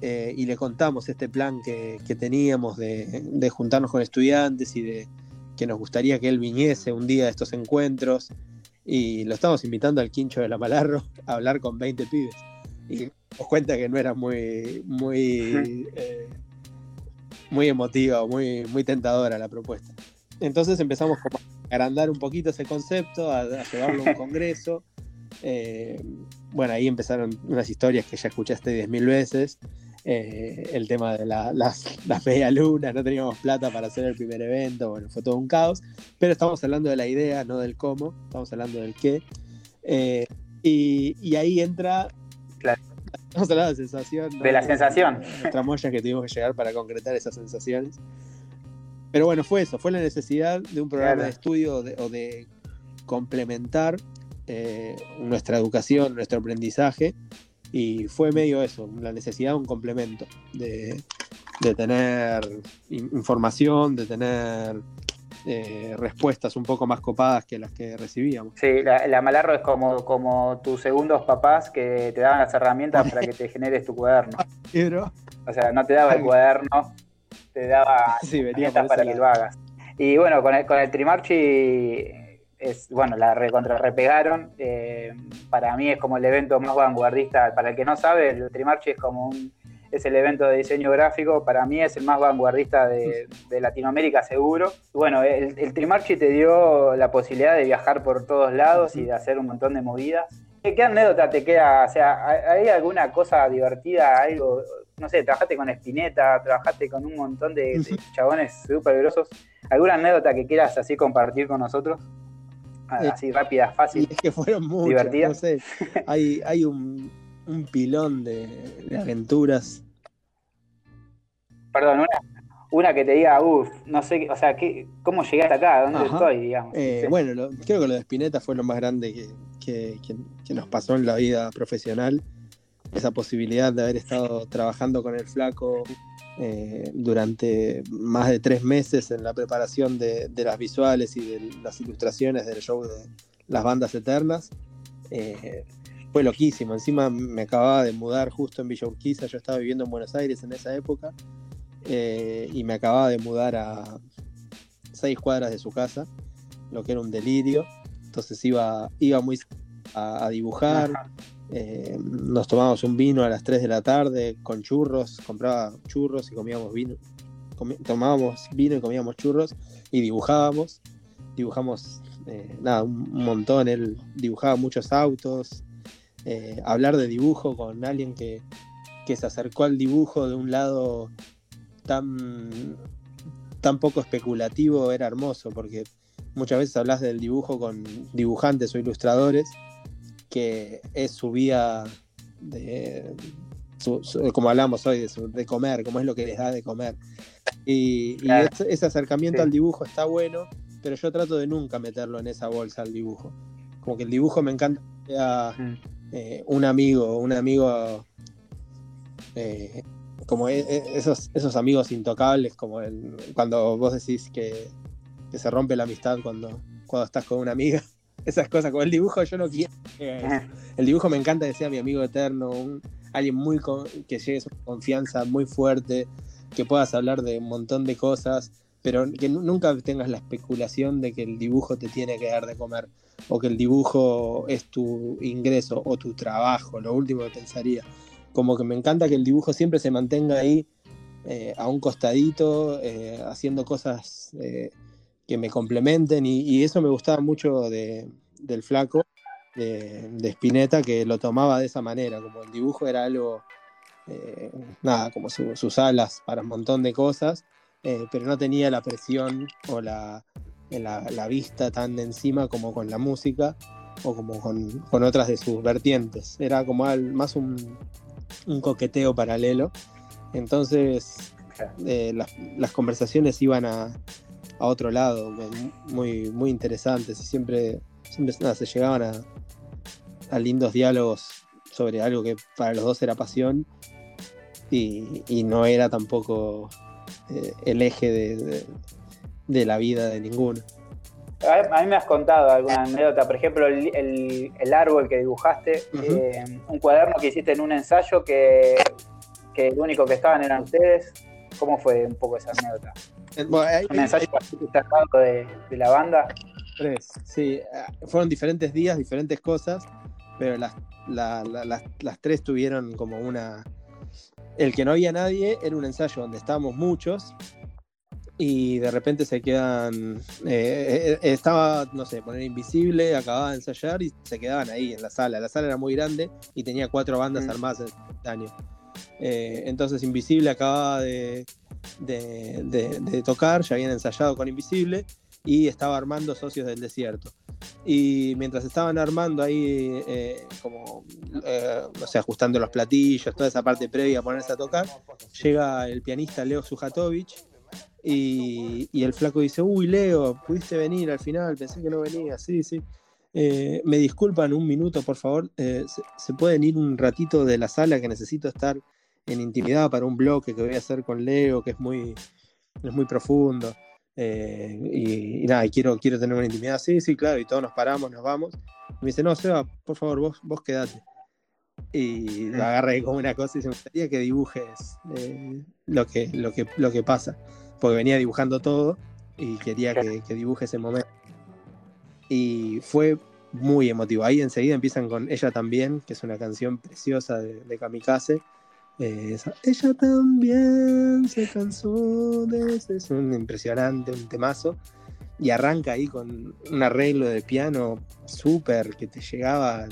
y le contamos este plan que, teníamos de, juntarnos con estudiantes y de que nos gustaría que él viniese un día a estos encuentros. Y lo estamos invitando al quincho de la Malarro a hablar con 20 pibes. Y nos cuenta que no era muy, muy, eh, muy emotiva o muy, muy tentadora la propuesta. Entonces empezamos a agrandar un poquito ese concepto, a, llevarlo a un congreso. Eh, bueno, ahí empezaron unas historias que ya escuchaste 10.000 veces. Eh, el tema de las, las media lunas, no teníamos plata para hacer el primer evento, bueno, fue todo un caos, pero estamos hablando de la idea, no del cómo, estamos hablando del qué. Eh, y, ahí entra... Estamos hablando de sensación. De la sensación. Nuestra que tuvimos que llegar para concretar esas sensaciones. Pero bueno, fue eso, fue la necesidad de un programa de estudio o de complementar eh, nuestra educación, nuestro aprendizaje y fue medio eso, la necesidad de un complemento, de, tener información, de tener eh, respuestas un poco más copadas que las que recibíamos. Sí, la, Malarro es como, como tus segundos papás que te daban las herramientas para que te generes tu cuaderno. O sea, no te daba el cuaderno, te daba herramientas para que lo hagas. Y bueno, con el, con el Trimarchi es, bueno, la recontra repegaron. Eh, para mí es como el evento más vanguardista. Para el que no sabe, el Trimarchi es como un, es el evento de diseño gráfico. Para mí es el más vanguardista de, Latinoamérica, seguro. Bueno, el, Trimarchi te dio la posibilidad de viajar por todos lados y de hacer un montón de movidas. ¿Qué, anécdota te queda? O sea, ¿hay alguna cosa divertida, algo, no sé, trabajaste con Spinetta, trabajaste con un montón de, de chabones súper grosos. ¿Alguna anécdota que quieras así compartir con nosotros? Eh, así rápidas, fáciles. Es que fueron muchas, divertidas. No sé, hay, hay un, un pilón de, aventuras. Perdón, una, una que te diga, uff, no sé, o sea, ¿qué, ¿cómo llegué hasta acá? ¿Dónde estoy, digamos? Eh, bueno, creo que lo de Spinetta fue lo más grande que, que, nos pasó en la vida profesional. Esa posibilidad de haber estado trabajando con el flaco eh, durante más de tres meses en la preparación de, las visuales y de las ilustraciones del show de las bandas eternas. Eh, fue loquísimo. Encima me acababa de mudar justo en Villa Urquiza. Yo estaba viviendo en Buenos Aires en esa época. Eh, y me acababa de mudar a seis cuadras de su casa, lo que era un delirio. Entonces iba, iba muy a, dibujar. Eh, nos tomábamos un vino a las 3 de la tarde con churros, compraba churros y comíamos vino. tomábamos vino y comíamos churros y dibujábamos. Dibujamos eh, nada, un, montón. Él dibujaba muchos autos. Eh, hablar de dibujo con alguien que, se acercó al dibujo de un lado tan, tan poco especulativo era hermoso porque muchas veces hablas del dibujo con dibujantes o ilustradores que es su vía de, como hablamos hoy, de, comer, como es lo que les da de comer. Y, ese, acercamiento al dibujo está bueno, pero yo trato de nunca meterlo en esa bolsa al dibujo. Como que el dibujo me encanta que sea mm. eh, un amigo, un amigo eh, como e, e, esos, esos amigos intocables, como el, cuando vos decís que, que se rompe la amistad cuando, cuando estás con una amiga esas cosas. Como el dibujo, yo no quiero. El dibujo me encanta que sea mi amigo eterno, alguien muy que llegue a confianza muy fuerte, que puedas hablar de un montón de cosas, pero que nunca tengas la especulación de que el dibujo te tiene que dar de comer, o que el dibujo es tu ingreso o tu trabajo, lo último que pensaría. Como que me encanta que el dibujo siempre se mantenga ahí eh, a un costadito, eh, haciendo cosas. Que me complementen y, eso me gustaba mucho de, del flaco, de, de, Spinetta, que lo tomaba de esa manera, como el dibujo era algo, eh, nada, como sus alas para un montón de cosas, eh, pero no tenía la presión o la, la, vista tan de encima como con la música o como con, otras de sus vertientes, era como más un, un coqueteo paralelo. Entonces, eh, las conversaciones iban a, a otro lado, muy, muy interesantes y siempre, siempre se llegaban a, lindos diálogos sobre algo que para los dos era pasión y, no era tampoco eh, el eje de, la vida de ninguno. A mí me has contado alguna anécdota, por ejemplo, el, árbol que dibujaste, eh, un cuaderno que hiciste en un ensayo que, que el único que estaban eran ustedes. ¿Cómo fue un poco esa anécdota? Eh, un ensayo de, de la banda. Tres, sí. Fueron diferentes días, diferentes cosas, pero las, las tres tuvieron como una, el que no había nadie era un ensayo donde estábamos muchos y de repente se quedan. Eh, eh, estaba, no sé, poner invisible, acababa de ensayar y se quedaban ahí en la sala. La sala era muy grande y tenía cuatro bandas mm. armadas en simultáneo. Eh, entonces, Invisible acababa de, de, tocar, ya habían ensayado con Invisible y estaba armando Socios del Desierto. Y mientras estaban armando ahí, eh, como, eh, no sé, ajustando los platillos, toda esa parte previa a ponerse a tocar, llega el pianista Leo Sujatovich y, el flaco dice, uy, Leo, pudiste venir al final, pensé que no venía, sí, sí. Eh, me disculpan un minuto, por favor, se, se, pueden ir un ratito de la sala que necesito estar en intimidad para un bloque que voy a hacer con Leo, que es muy, es muy profundo. Eh, y, nada, quiero, quiero tener una intimidad. Sí, sí, claro, y todos nos paramos, nos vamos. Y me dice, no, Seba, por favor, vos, vos quedate. Y lo agarré como una cosa y se me gustaría que dibujes eh, lo, que, lo, que, lo que pasa. Porque venía dibujando todo y quería que, que dibujes ese momento. Y fue muy emotivo. Ahí enseguida empiezan con Ella también, que es una canción preciosa de, de Kamikaze ella también se cansó de eso. Es un impresionante, un temazo. Y arranca ahí con un arreglo de piano súper que te llegaba,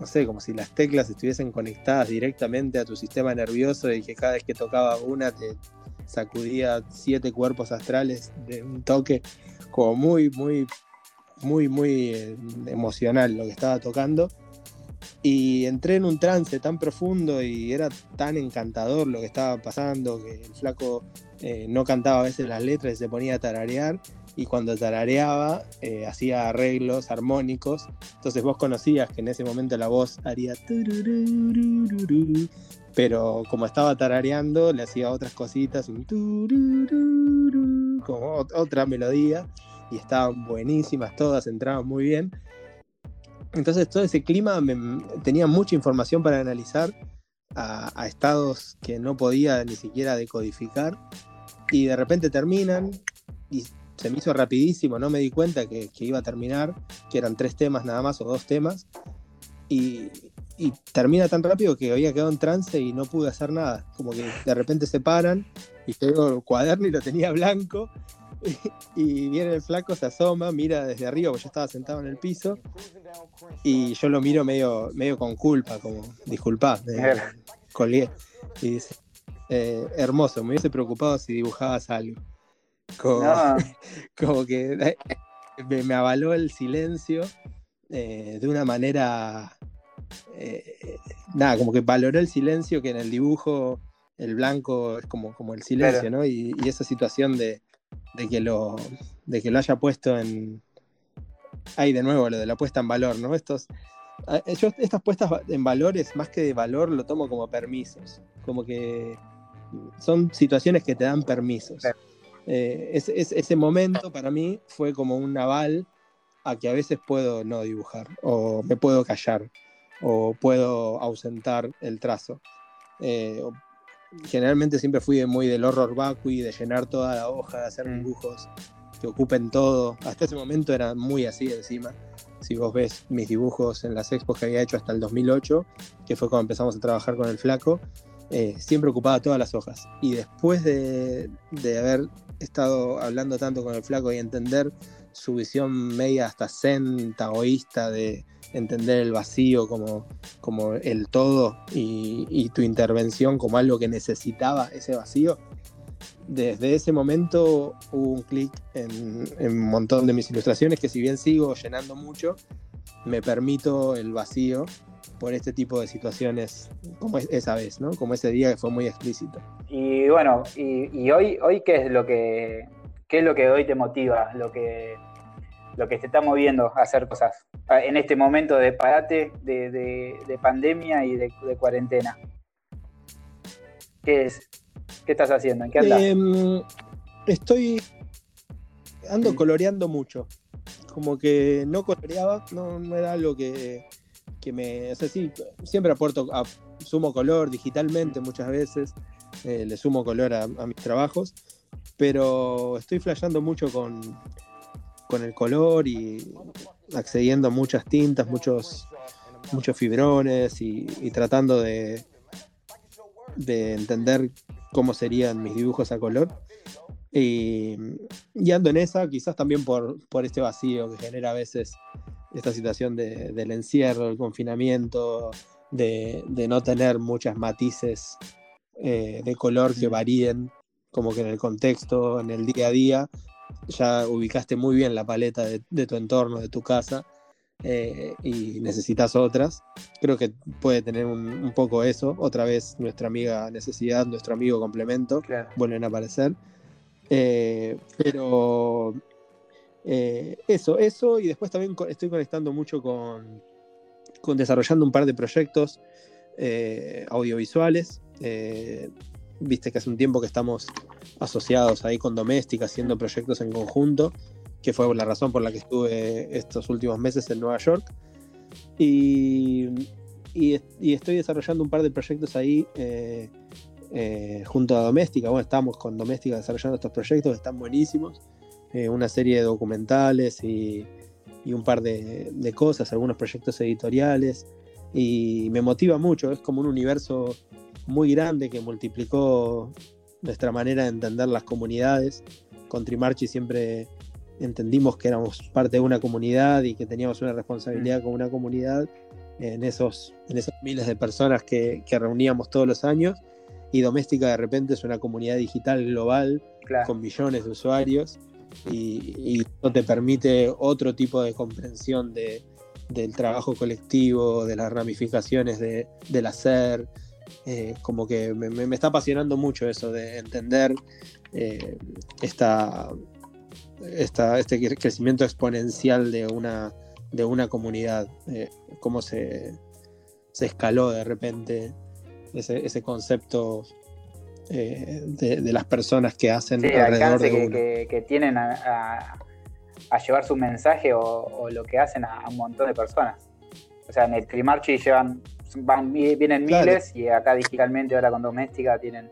no sé, como si las teclas estuviesen conectadas directamente a tu sistema nervioso y que cada vez que tocaba una te sacudía siete cuerpos astrales de un toque, como muy, muy, muy, muy eh, emocional lo que estaba tocando y entré en un trance tan profundo y era tan encantador lo que estaba pasando que el flaco eh, no cantaba a veces las letras y se ponía a tararear y cuando tarareaba eh, hacía arreglos armónicos. Entonces vos conocías que en ese momento la voz haría pero como estaba tarareando le hacía otras cositas un como otra melodía y estaban buenísimas todas entraban muy bien entonces todo ese clima tenía mucha información para analizar a, estados que no podía ni siquiera decodificar. Y de repente terminan y se me hizo rapidísimo, no me di cuenta que, iba a terminar, que eran tres temas nada más o dos temas. Y, termina tan rápido que había quedado en trance y no pude hacer nada, como que de repente se paran y tengo el cuaderno y lo tenía blanco y viene el flaco, se asoma, mira desde arriba, porque yo estaba sentado en el piso, y yo lo miro medio, medio con culpa, como, disculpa, colgué. Y dice, eh, hermoso, me hubiese preocupado si dibujabas algo. Como, que eh, me, avaló el silencio eh, de una manera, nada, como que valoró el silencio que en el dibujo el blanco es como, como el silencio, ¿no? y esa situación de, de que lo, de que lo haya puesto en. Ahí de nuevo, lo de la puesta en valor, ¿no? Estos, ah, yo estas puestas en valores, más que de valor, lo tomo como permisos. Como que son situaciones que te dan permisos. Eh, ese momento para mí fue como un aval a que a veces puedo no dibujar, o me puedo callar, o puedo ausentar el trazo. Eh, generalmente siempre fui muy del horror vacui, de llenar toda la hoja, de hacer mm. dibujos que ocupen todo. Hasta ese momento era muy así encima. Si vos ves mis dibujos en las expos que había hecho hasta el 2008, que fue cuando empezamos a trabajar con el flaco, eh, siempre ocupaba todas las hojas. Y después de, de haber estado hablando tanto con el flaco y entender su visión media hasta zen, taoísta de entender el vacío como, como el todo y, tu intervención como algo que necesitaba ese vacío, desde ese momento hubo un clic en, un montón de mis ilustraciones que si bien sigo llenando mucho, me permito el vacío por este tipo de situaciones como esa vez, ¿no? Como ese día que fue muy explícito. Y bueno, y, hoy, hoy qué es lo que qué es lo que hoy te motiva, lo que lo que te está moviendo a hacer cosas en este momento de parate, de, pandemia y de, cuarentena? ¿Qué es? ¿Qué estás haciendo? ¿En qué andas? Em, estoy. Ando coloreando mucho. Como que no coloreaba, no, era algo que, me. O sea, sí, siempre aporto, sumo color digitalmente muchas veces. Eh, le sumo color a, mis trabajos. Pero estoy flasheando mucho con, con el color y accediendo a muchas tintas, muchos, muchos fibrones y, tratando de, de entender cómo serían mis dibujos a color. Y, ando en esa, quizás también por, por, este vacío que genera a veces esta situación del encierro, el confinamiento, de, no tener muchas matices eh, de color que varíen, como que en el contexto, en el día a día, ya ubicaste muy bien la paleta de, tu entorno, de tu casa, eh, y necesitas otras. Creo que puede tener un, poco eso. Otra vez nuestra amiga necesidad, nuestro amigo complemento, vuelven a aparecer. Eh, pero eh, eso, eso, y después también estoy conectando mucho con, con desarrollando un par de proyectos audiovisuales viste que hace un tiempo que estamos asociados ahí con Doméstica, haciendo proyectos en conjunto, que fue la razón por la que estuve estos últimos meses en Nueva York. Y, estoy desarrollando un par de proyectos ahí eh, eh, junto a Doméstica. Bueno, estamos con Doméstica desarrollando estos proyectos, están buenísimos. Eh, una serie de documentales y, un par de, de, cosas, algunos proyectos editoriales. Y me motiva mucho, es como un universo muy grande que multiplicó nuestra manera de entender las comunidades. Con Trimarchi siempre entendimos que éramos parte de una comunidad y que teníamos una responsabilidad mm. con una comunidad en esos, en esas miles de personas que, reuníamos todos los años. Y Doméstica de repente es una comunidad digital global con millones de usuarios y, te permite otro tipo de comprensión de, del trabajo colectivo, de las ramificaciones de, del hacer, eh, como que me, está apasionando mucho eso de entender eh, esta, este crecimiento exponencial de una, de una comunidad, eh, cómo se, se, escaló de repente ese, concepto de, las personas que hacen sí, alrededor de que, tienen a, llevar su mensaje o, lo que hacen a, un montón de personas. O sea, en el Trimarchi llevan van, vienen miles y acá digitalmente, ahora con doméstica, tienen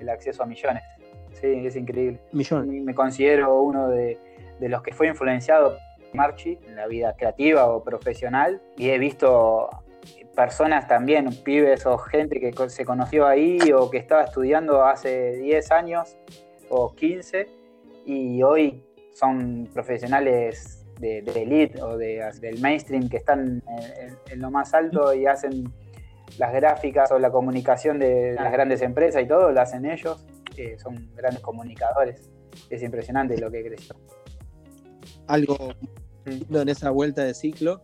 el acceso a millones. Sí, es increíble. Millones. Me considero uno de, los que fue influenciado por Marchi en la vida creativa o profesional y he visto personas también, pibes o gente que se conoció ahí o que estaba estudiando hace 10 años o 15 y hoy son profesionales de, elite o de, del mainstream que están en, lo más alto y hacen las gráficas o la comunicación de las grandes empresas y todo, lo hacen ellos. son grandes comunicadores. Es impresionante lo que creció. Algo en esa vuelta de ciclo,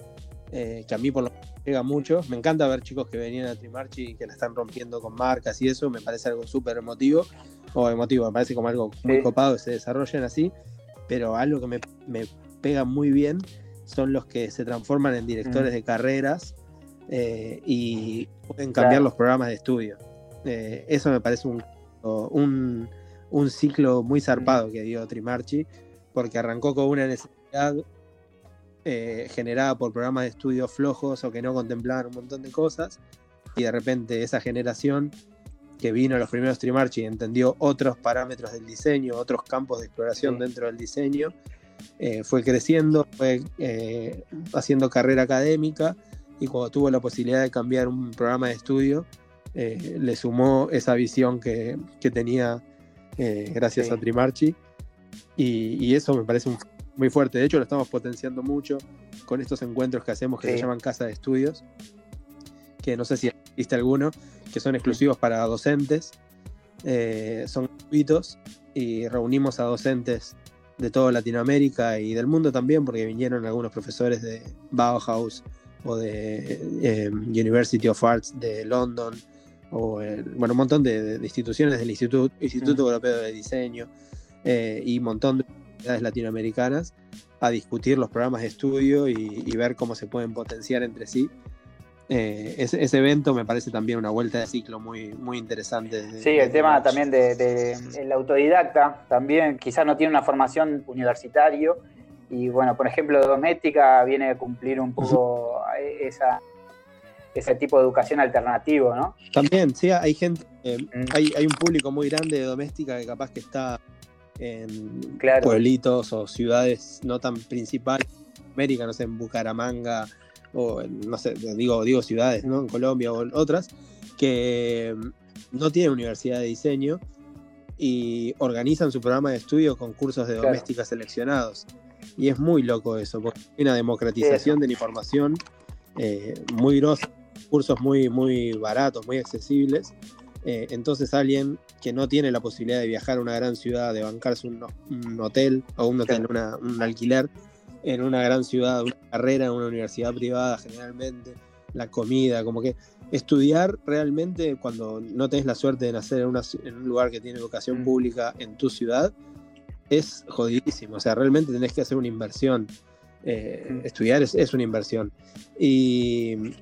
eh, que a mí por lo llega mucho. Me encanta ver chicos que venían a Trimarchi y que la están rompiendo con marcas y eso, me parece algo súper emotivo, o emotivo, me parece como algo muy copado que se desarrollen así, pero algo que me, me pega muy bien son los que se transforman en directores mm. de carreras eh, y pueden cambiar los programas de estudio. Eh, eso me parece un, un, ciclo muy zarpado mm. que dio Trimarchi, porque arrancó con una necesidad eh, generada por programas de estudio flojos o que no contemplaban un montón de cosas, y de repente esa generación que vino a los primeros Trimarchi y entendió otros parámetros del diseño, otros campos de exploración dentro del diseño, eh, fue creciendo, fue eh, haciendo carrera académica y cuando tuvo la posibilidad de cambiar un programa de estudio, eh, le sumó esa visión que, tenía gracias a Trimarchi y, eso me parece muy fuerte. De hecho, lo estamos potenciando mucho con estos encuentros que hacemos que se llaman Casa de Estudios, que no sé si viste alguno, que son exclusivos para docentes, son gratuitos y reunimos a docentes de toda Latinoamérica y del mundo también, porque vinieron algunos profesores de Bauhaus o de em, University of Arts de London, o bueno, un montón de, instituciones del Instituto, Instituto Europeo de Diseño eh, y un montón de universidades latinoamericanas. a discutir los programas de estudio y, ver cómo se pueden potenciar entre sí. Eh, ese, evento me parece también una vuelta de ciclo muy, muy interesante. sí, el tema también de, el autodidacta, también quizás no tiene una formación universitaria y bueno, por ejemplo, doméstica viene a cumplir un poco esa, ese tipo de educación alternativo, ¿no? También, sí, hay gente, eh, mm. hay, hay un público muy grande de doméstica que capaz que está en pueblitos o ciudades no tan principales, América, no sé, en Bucaramanga, o no sé, digo, digo ciudades, ¿no? En Colombia o en otras, que no tienen universidad de diseño y organizan su programa de estudio con cursos de doméstica seleccionados. Y es muy loco eso, porque hay una democratización de la información eh, muy grosa, cursos muy, muy baratos, muy accesibles. Eh, entonces alguien que no tiene la posibilidad de viajar a una gran ciudad, de bancarse un, hotel o un hotel, un alquiler en una gran ciudad, una carrera en una universidad privada generalmente, la comida, como que estudiar realmente cuando no tenés la suerte de nacer en, un lugar que tiene educación mm. pública en tu ciudad, es jodidísimo. O sea, realmente tenés que hacer una inversión. Eh, mm. Estudiar es, una inversión. Y,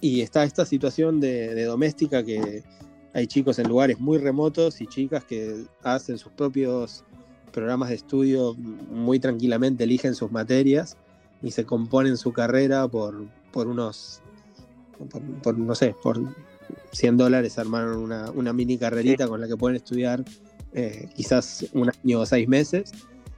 y está esta situación de doméstica que hay chicos en lugares muy remotos y chicas que hacen sus propios programas de estudio muy tranquilamente, eligen sus materias y se componen su carrera por, por unos, por, no sé, por 100 dólares armaron una, mini carrerita con la que pueden estudiar eh, quizás un año o seis meses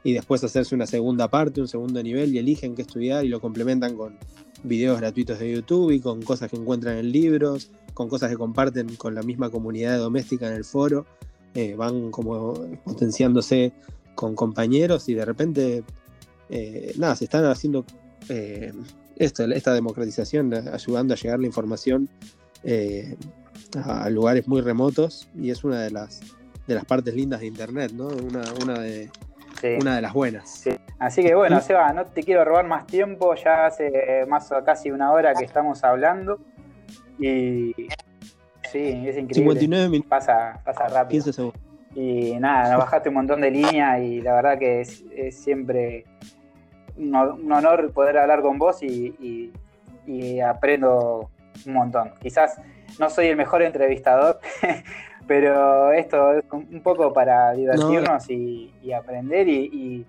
y después hacerse una segunda parte, un segundo nivel y eligen qué estudiar y lo complementan con videos gratuitos de YouTube y con cosas que encuentran en libros con cosas que comparten con la misma comunidad doméstica en el foro, eh, van como potenciándose con compañeros y de repente, eh, nada, se están haciendo eh, esta democratización, ayudando a llegar la información a, lugares muy remotos y es una de las, de las partes lindas de Internet, ¿no? Una, una de... Una de las buenas. Así que bueno, Seba, no te quiero robar más tiempo, ya hace más o casi una hora que estamos hablando. Y sí, es increíble. 59 minutos. Pasa, pasa rápido. Y nada, nos bajaste un montón de líneas y la verdad que es, siempre un, honor poder hablar con vos y, aprendo un montón. Quizás no soy el mejor entrevistador, pero esto es un poco para divertirnos y, aprender y,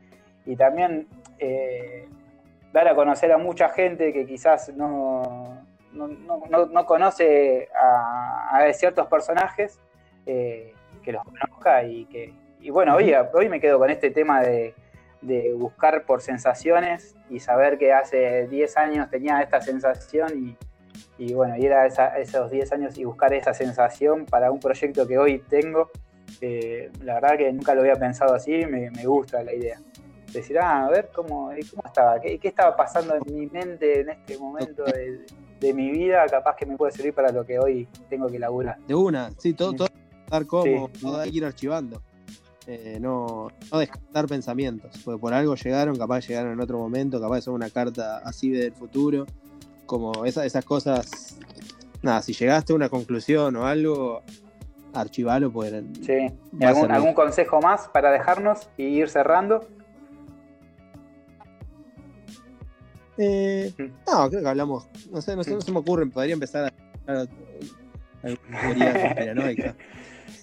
también eh, dar a conocer a mucha gente que quizás no, no, conoce a, ciertos personajes, eh, que los conozca y que. Y bueno, hoy, hoy me quedo con este tema de, buscar por sensaciones y saber que hace 10 años tenía esta sensación y, bueno, ir a esos 10 años y buscar esa sensación para un proyecto que hoy tengo. Eh, la verdad que nunca lo había pensado así, me, gusta la idea. Decir, ah, a ver cómo, cómo estaba, ¿Qué, qué, estaba pasando en mi mente en este momento de, de mi vida, capaz que me puede servir para lo que hoy tengo que laburar. De una, sí, todo, todo estar como, no hay que ir archivando. Eh, no, no descartar pensamientos, porque por algo llegaron, capaz llegaron en otro momento, capaz son una carta así del futuro, como esas cosas, nada, si llegaste a una conclusión o algo, archivalo, pues. Sí, ¿Algún, ¿algún consejo más para dejarnos y ir cerrando? Eh, no, creo que hablamos. No sé, no, sé, no se me ocurre. Podría empezar a. a, conspiranoica.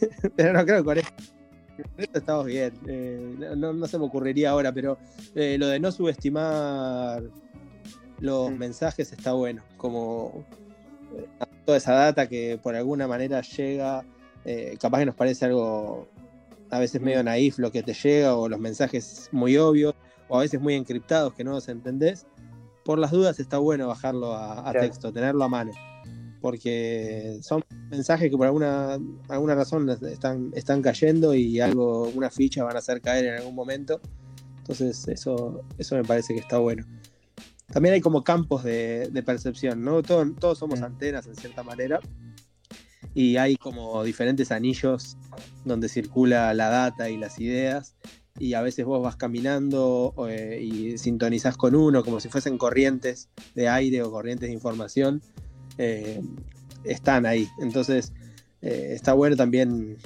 pero no creo que con esto, estamos bien. Eh, no, se me ocurriría ahora, pero eh, lo de no subestimar los mensajes está bueno. Como toda esa data que por alguna manera llega, capaz que nos parece algo a veces medio naif lo que te llega, o los mensajes muy obvios, o a veces muy encriptados que no los entendés por las dudas está bueno bajarlo a, texto, tenerlo a mano. Porque son mensajes que por alguna, alguna razón están, están cayendo y algo, una ficha van a hacer caer en algún momento. Entonces eso, eso me parece que está bueno. También hay como campos de, percepción, ¿no? Todos, todos somos antenas en cierta manera. Y hay como diferentes anillos donde circula la data y las ideas y a veces vos vas caminando eh, y sintonizás con uno como si fuesen corrientes de aire o corrientes de información, eh, están ahí. Entonces eh, está bueno también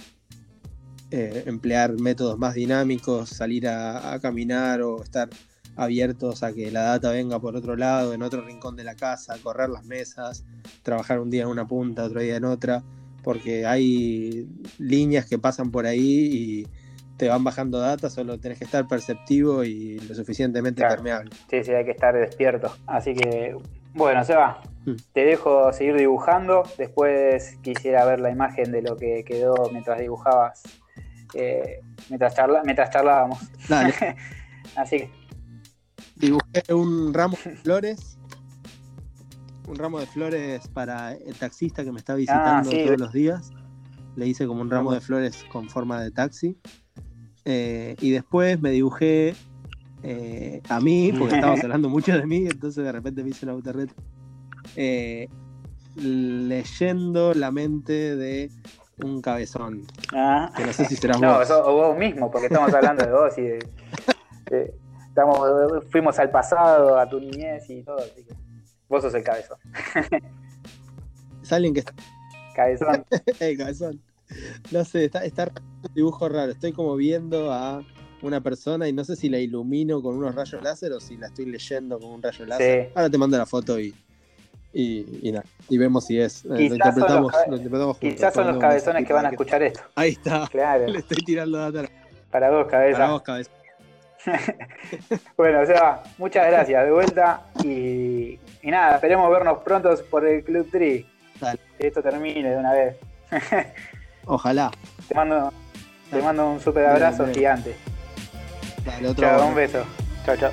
emplear métodos más dinámicos, salir a, caminar o estar abiertos a que la data venga por otro lado, en otro rincón de la casa, correr las mesas, trabajar un día en una punta, otro día en otra, porque hay líneas que pasan por ahí y te van bajando data, solo tenés que estar perceptivo y lo suficientemente permeable. Sí, sí, hay que estar despierto. Así que, bueno, se va. Mm. Te dejo seguir dibujando. Después quisiera ver la imagen de lo que quedó mientras dibujabas eh, mientras, charla, mientras charlábamos. Así que. Dibujé un ramo de flores. Un ramo de flores para el taxista que me está visitando ah, todos los días. Le hice como un ramo de flores con forma de taxi. Eh, y después me dibujé eh, a mí, porque estábamos hablando mucho de mí, entonces de repente me hice una autorret leyendo la mente de un cabezón. Ah. Que no sé si serás no, vos. No, vos mismo, porque estamos hablando de vos y de, estamos, fuimos al pasado, a tu niñez y todo, así que vos sos el cabezón. es alguien que está. Cabezón. hey, cabezón. No sé, está, está un dibujo raro. Estoy como viendo a una persona y no sé si la ilumino con unos rayos láser o si la estoy leyendo con un rayo láser. Ahora te mando la foto y, y, nada, y vemos si es. Eh, lo interpretamos, los, Quizás son los cabezones que van a escuchar esto. Ahí está. Claro. Le estoy tirando data. Para vos, cabeza. Para vos, cabeza. bueno, o sea, muchas gracias de vuelta y, y nada, esperemos vernos pronto por el Club Tree. Que esto termine de una vez. Ojalá. Te mando, te mando un super abrazo gigante. Dale, otro chao, un beso. Chao, chao.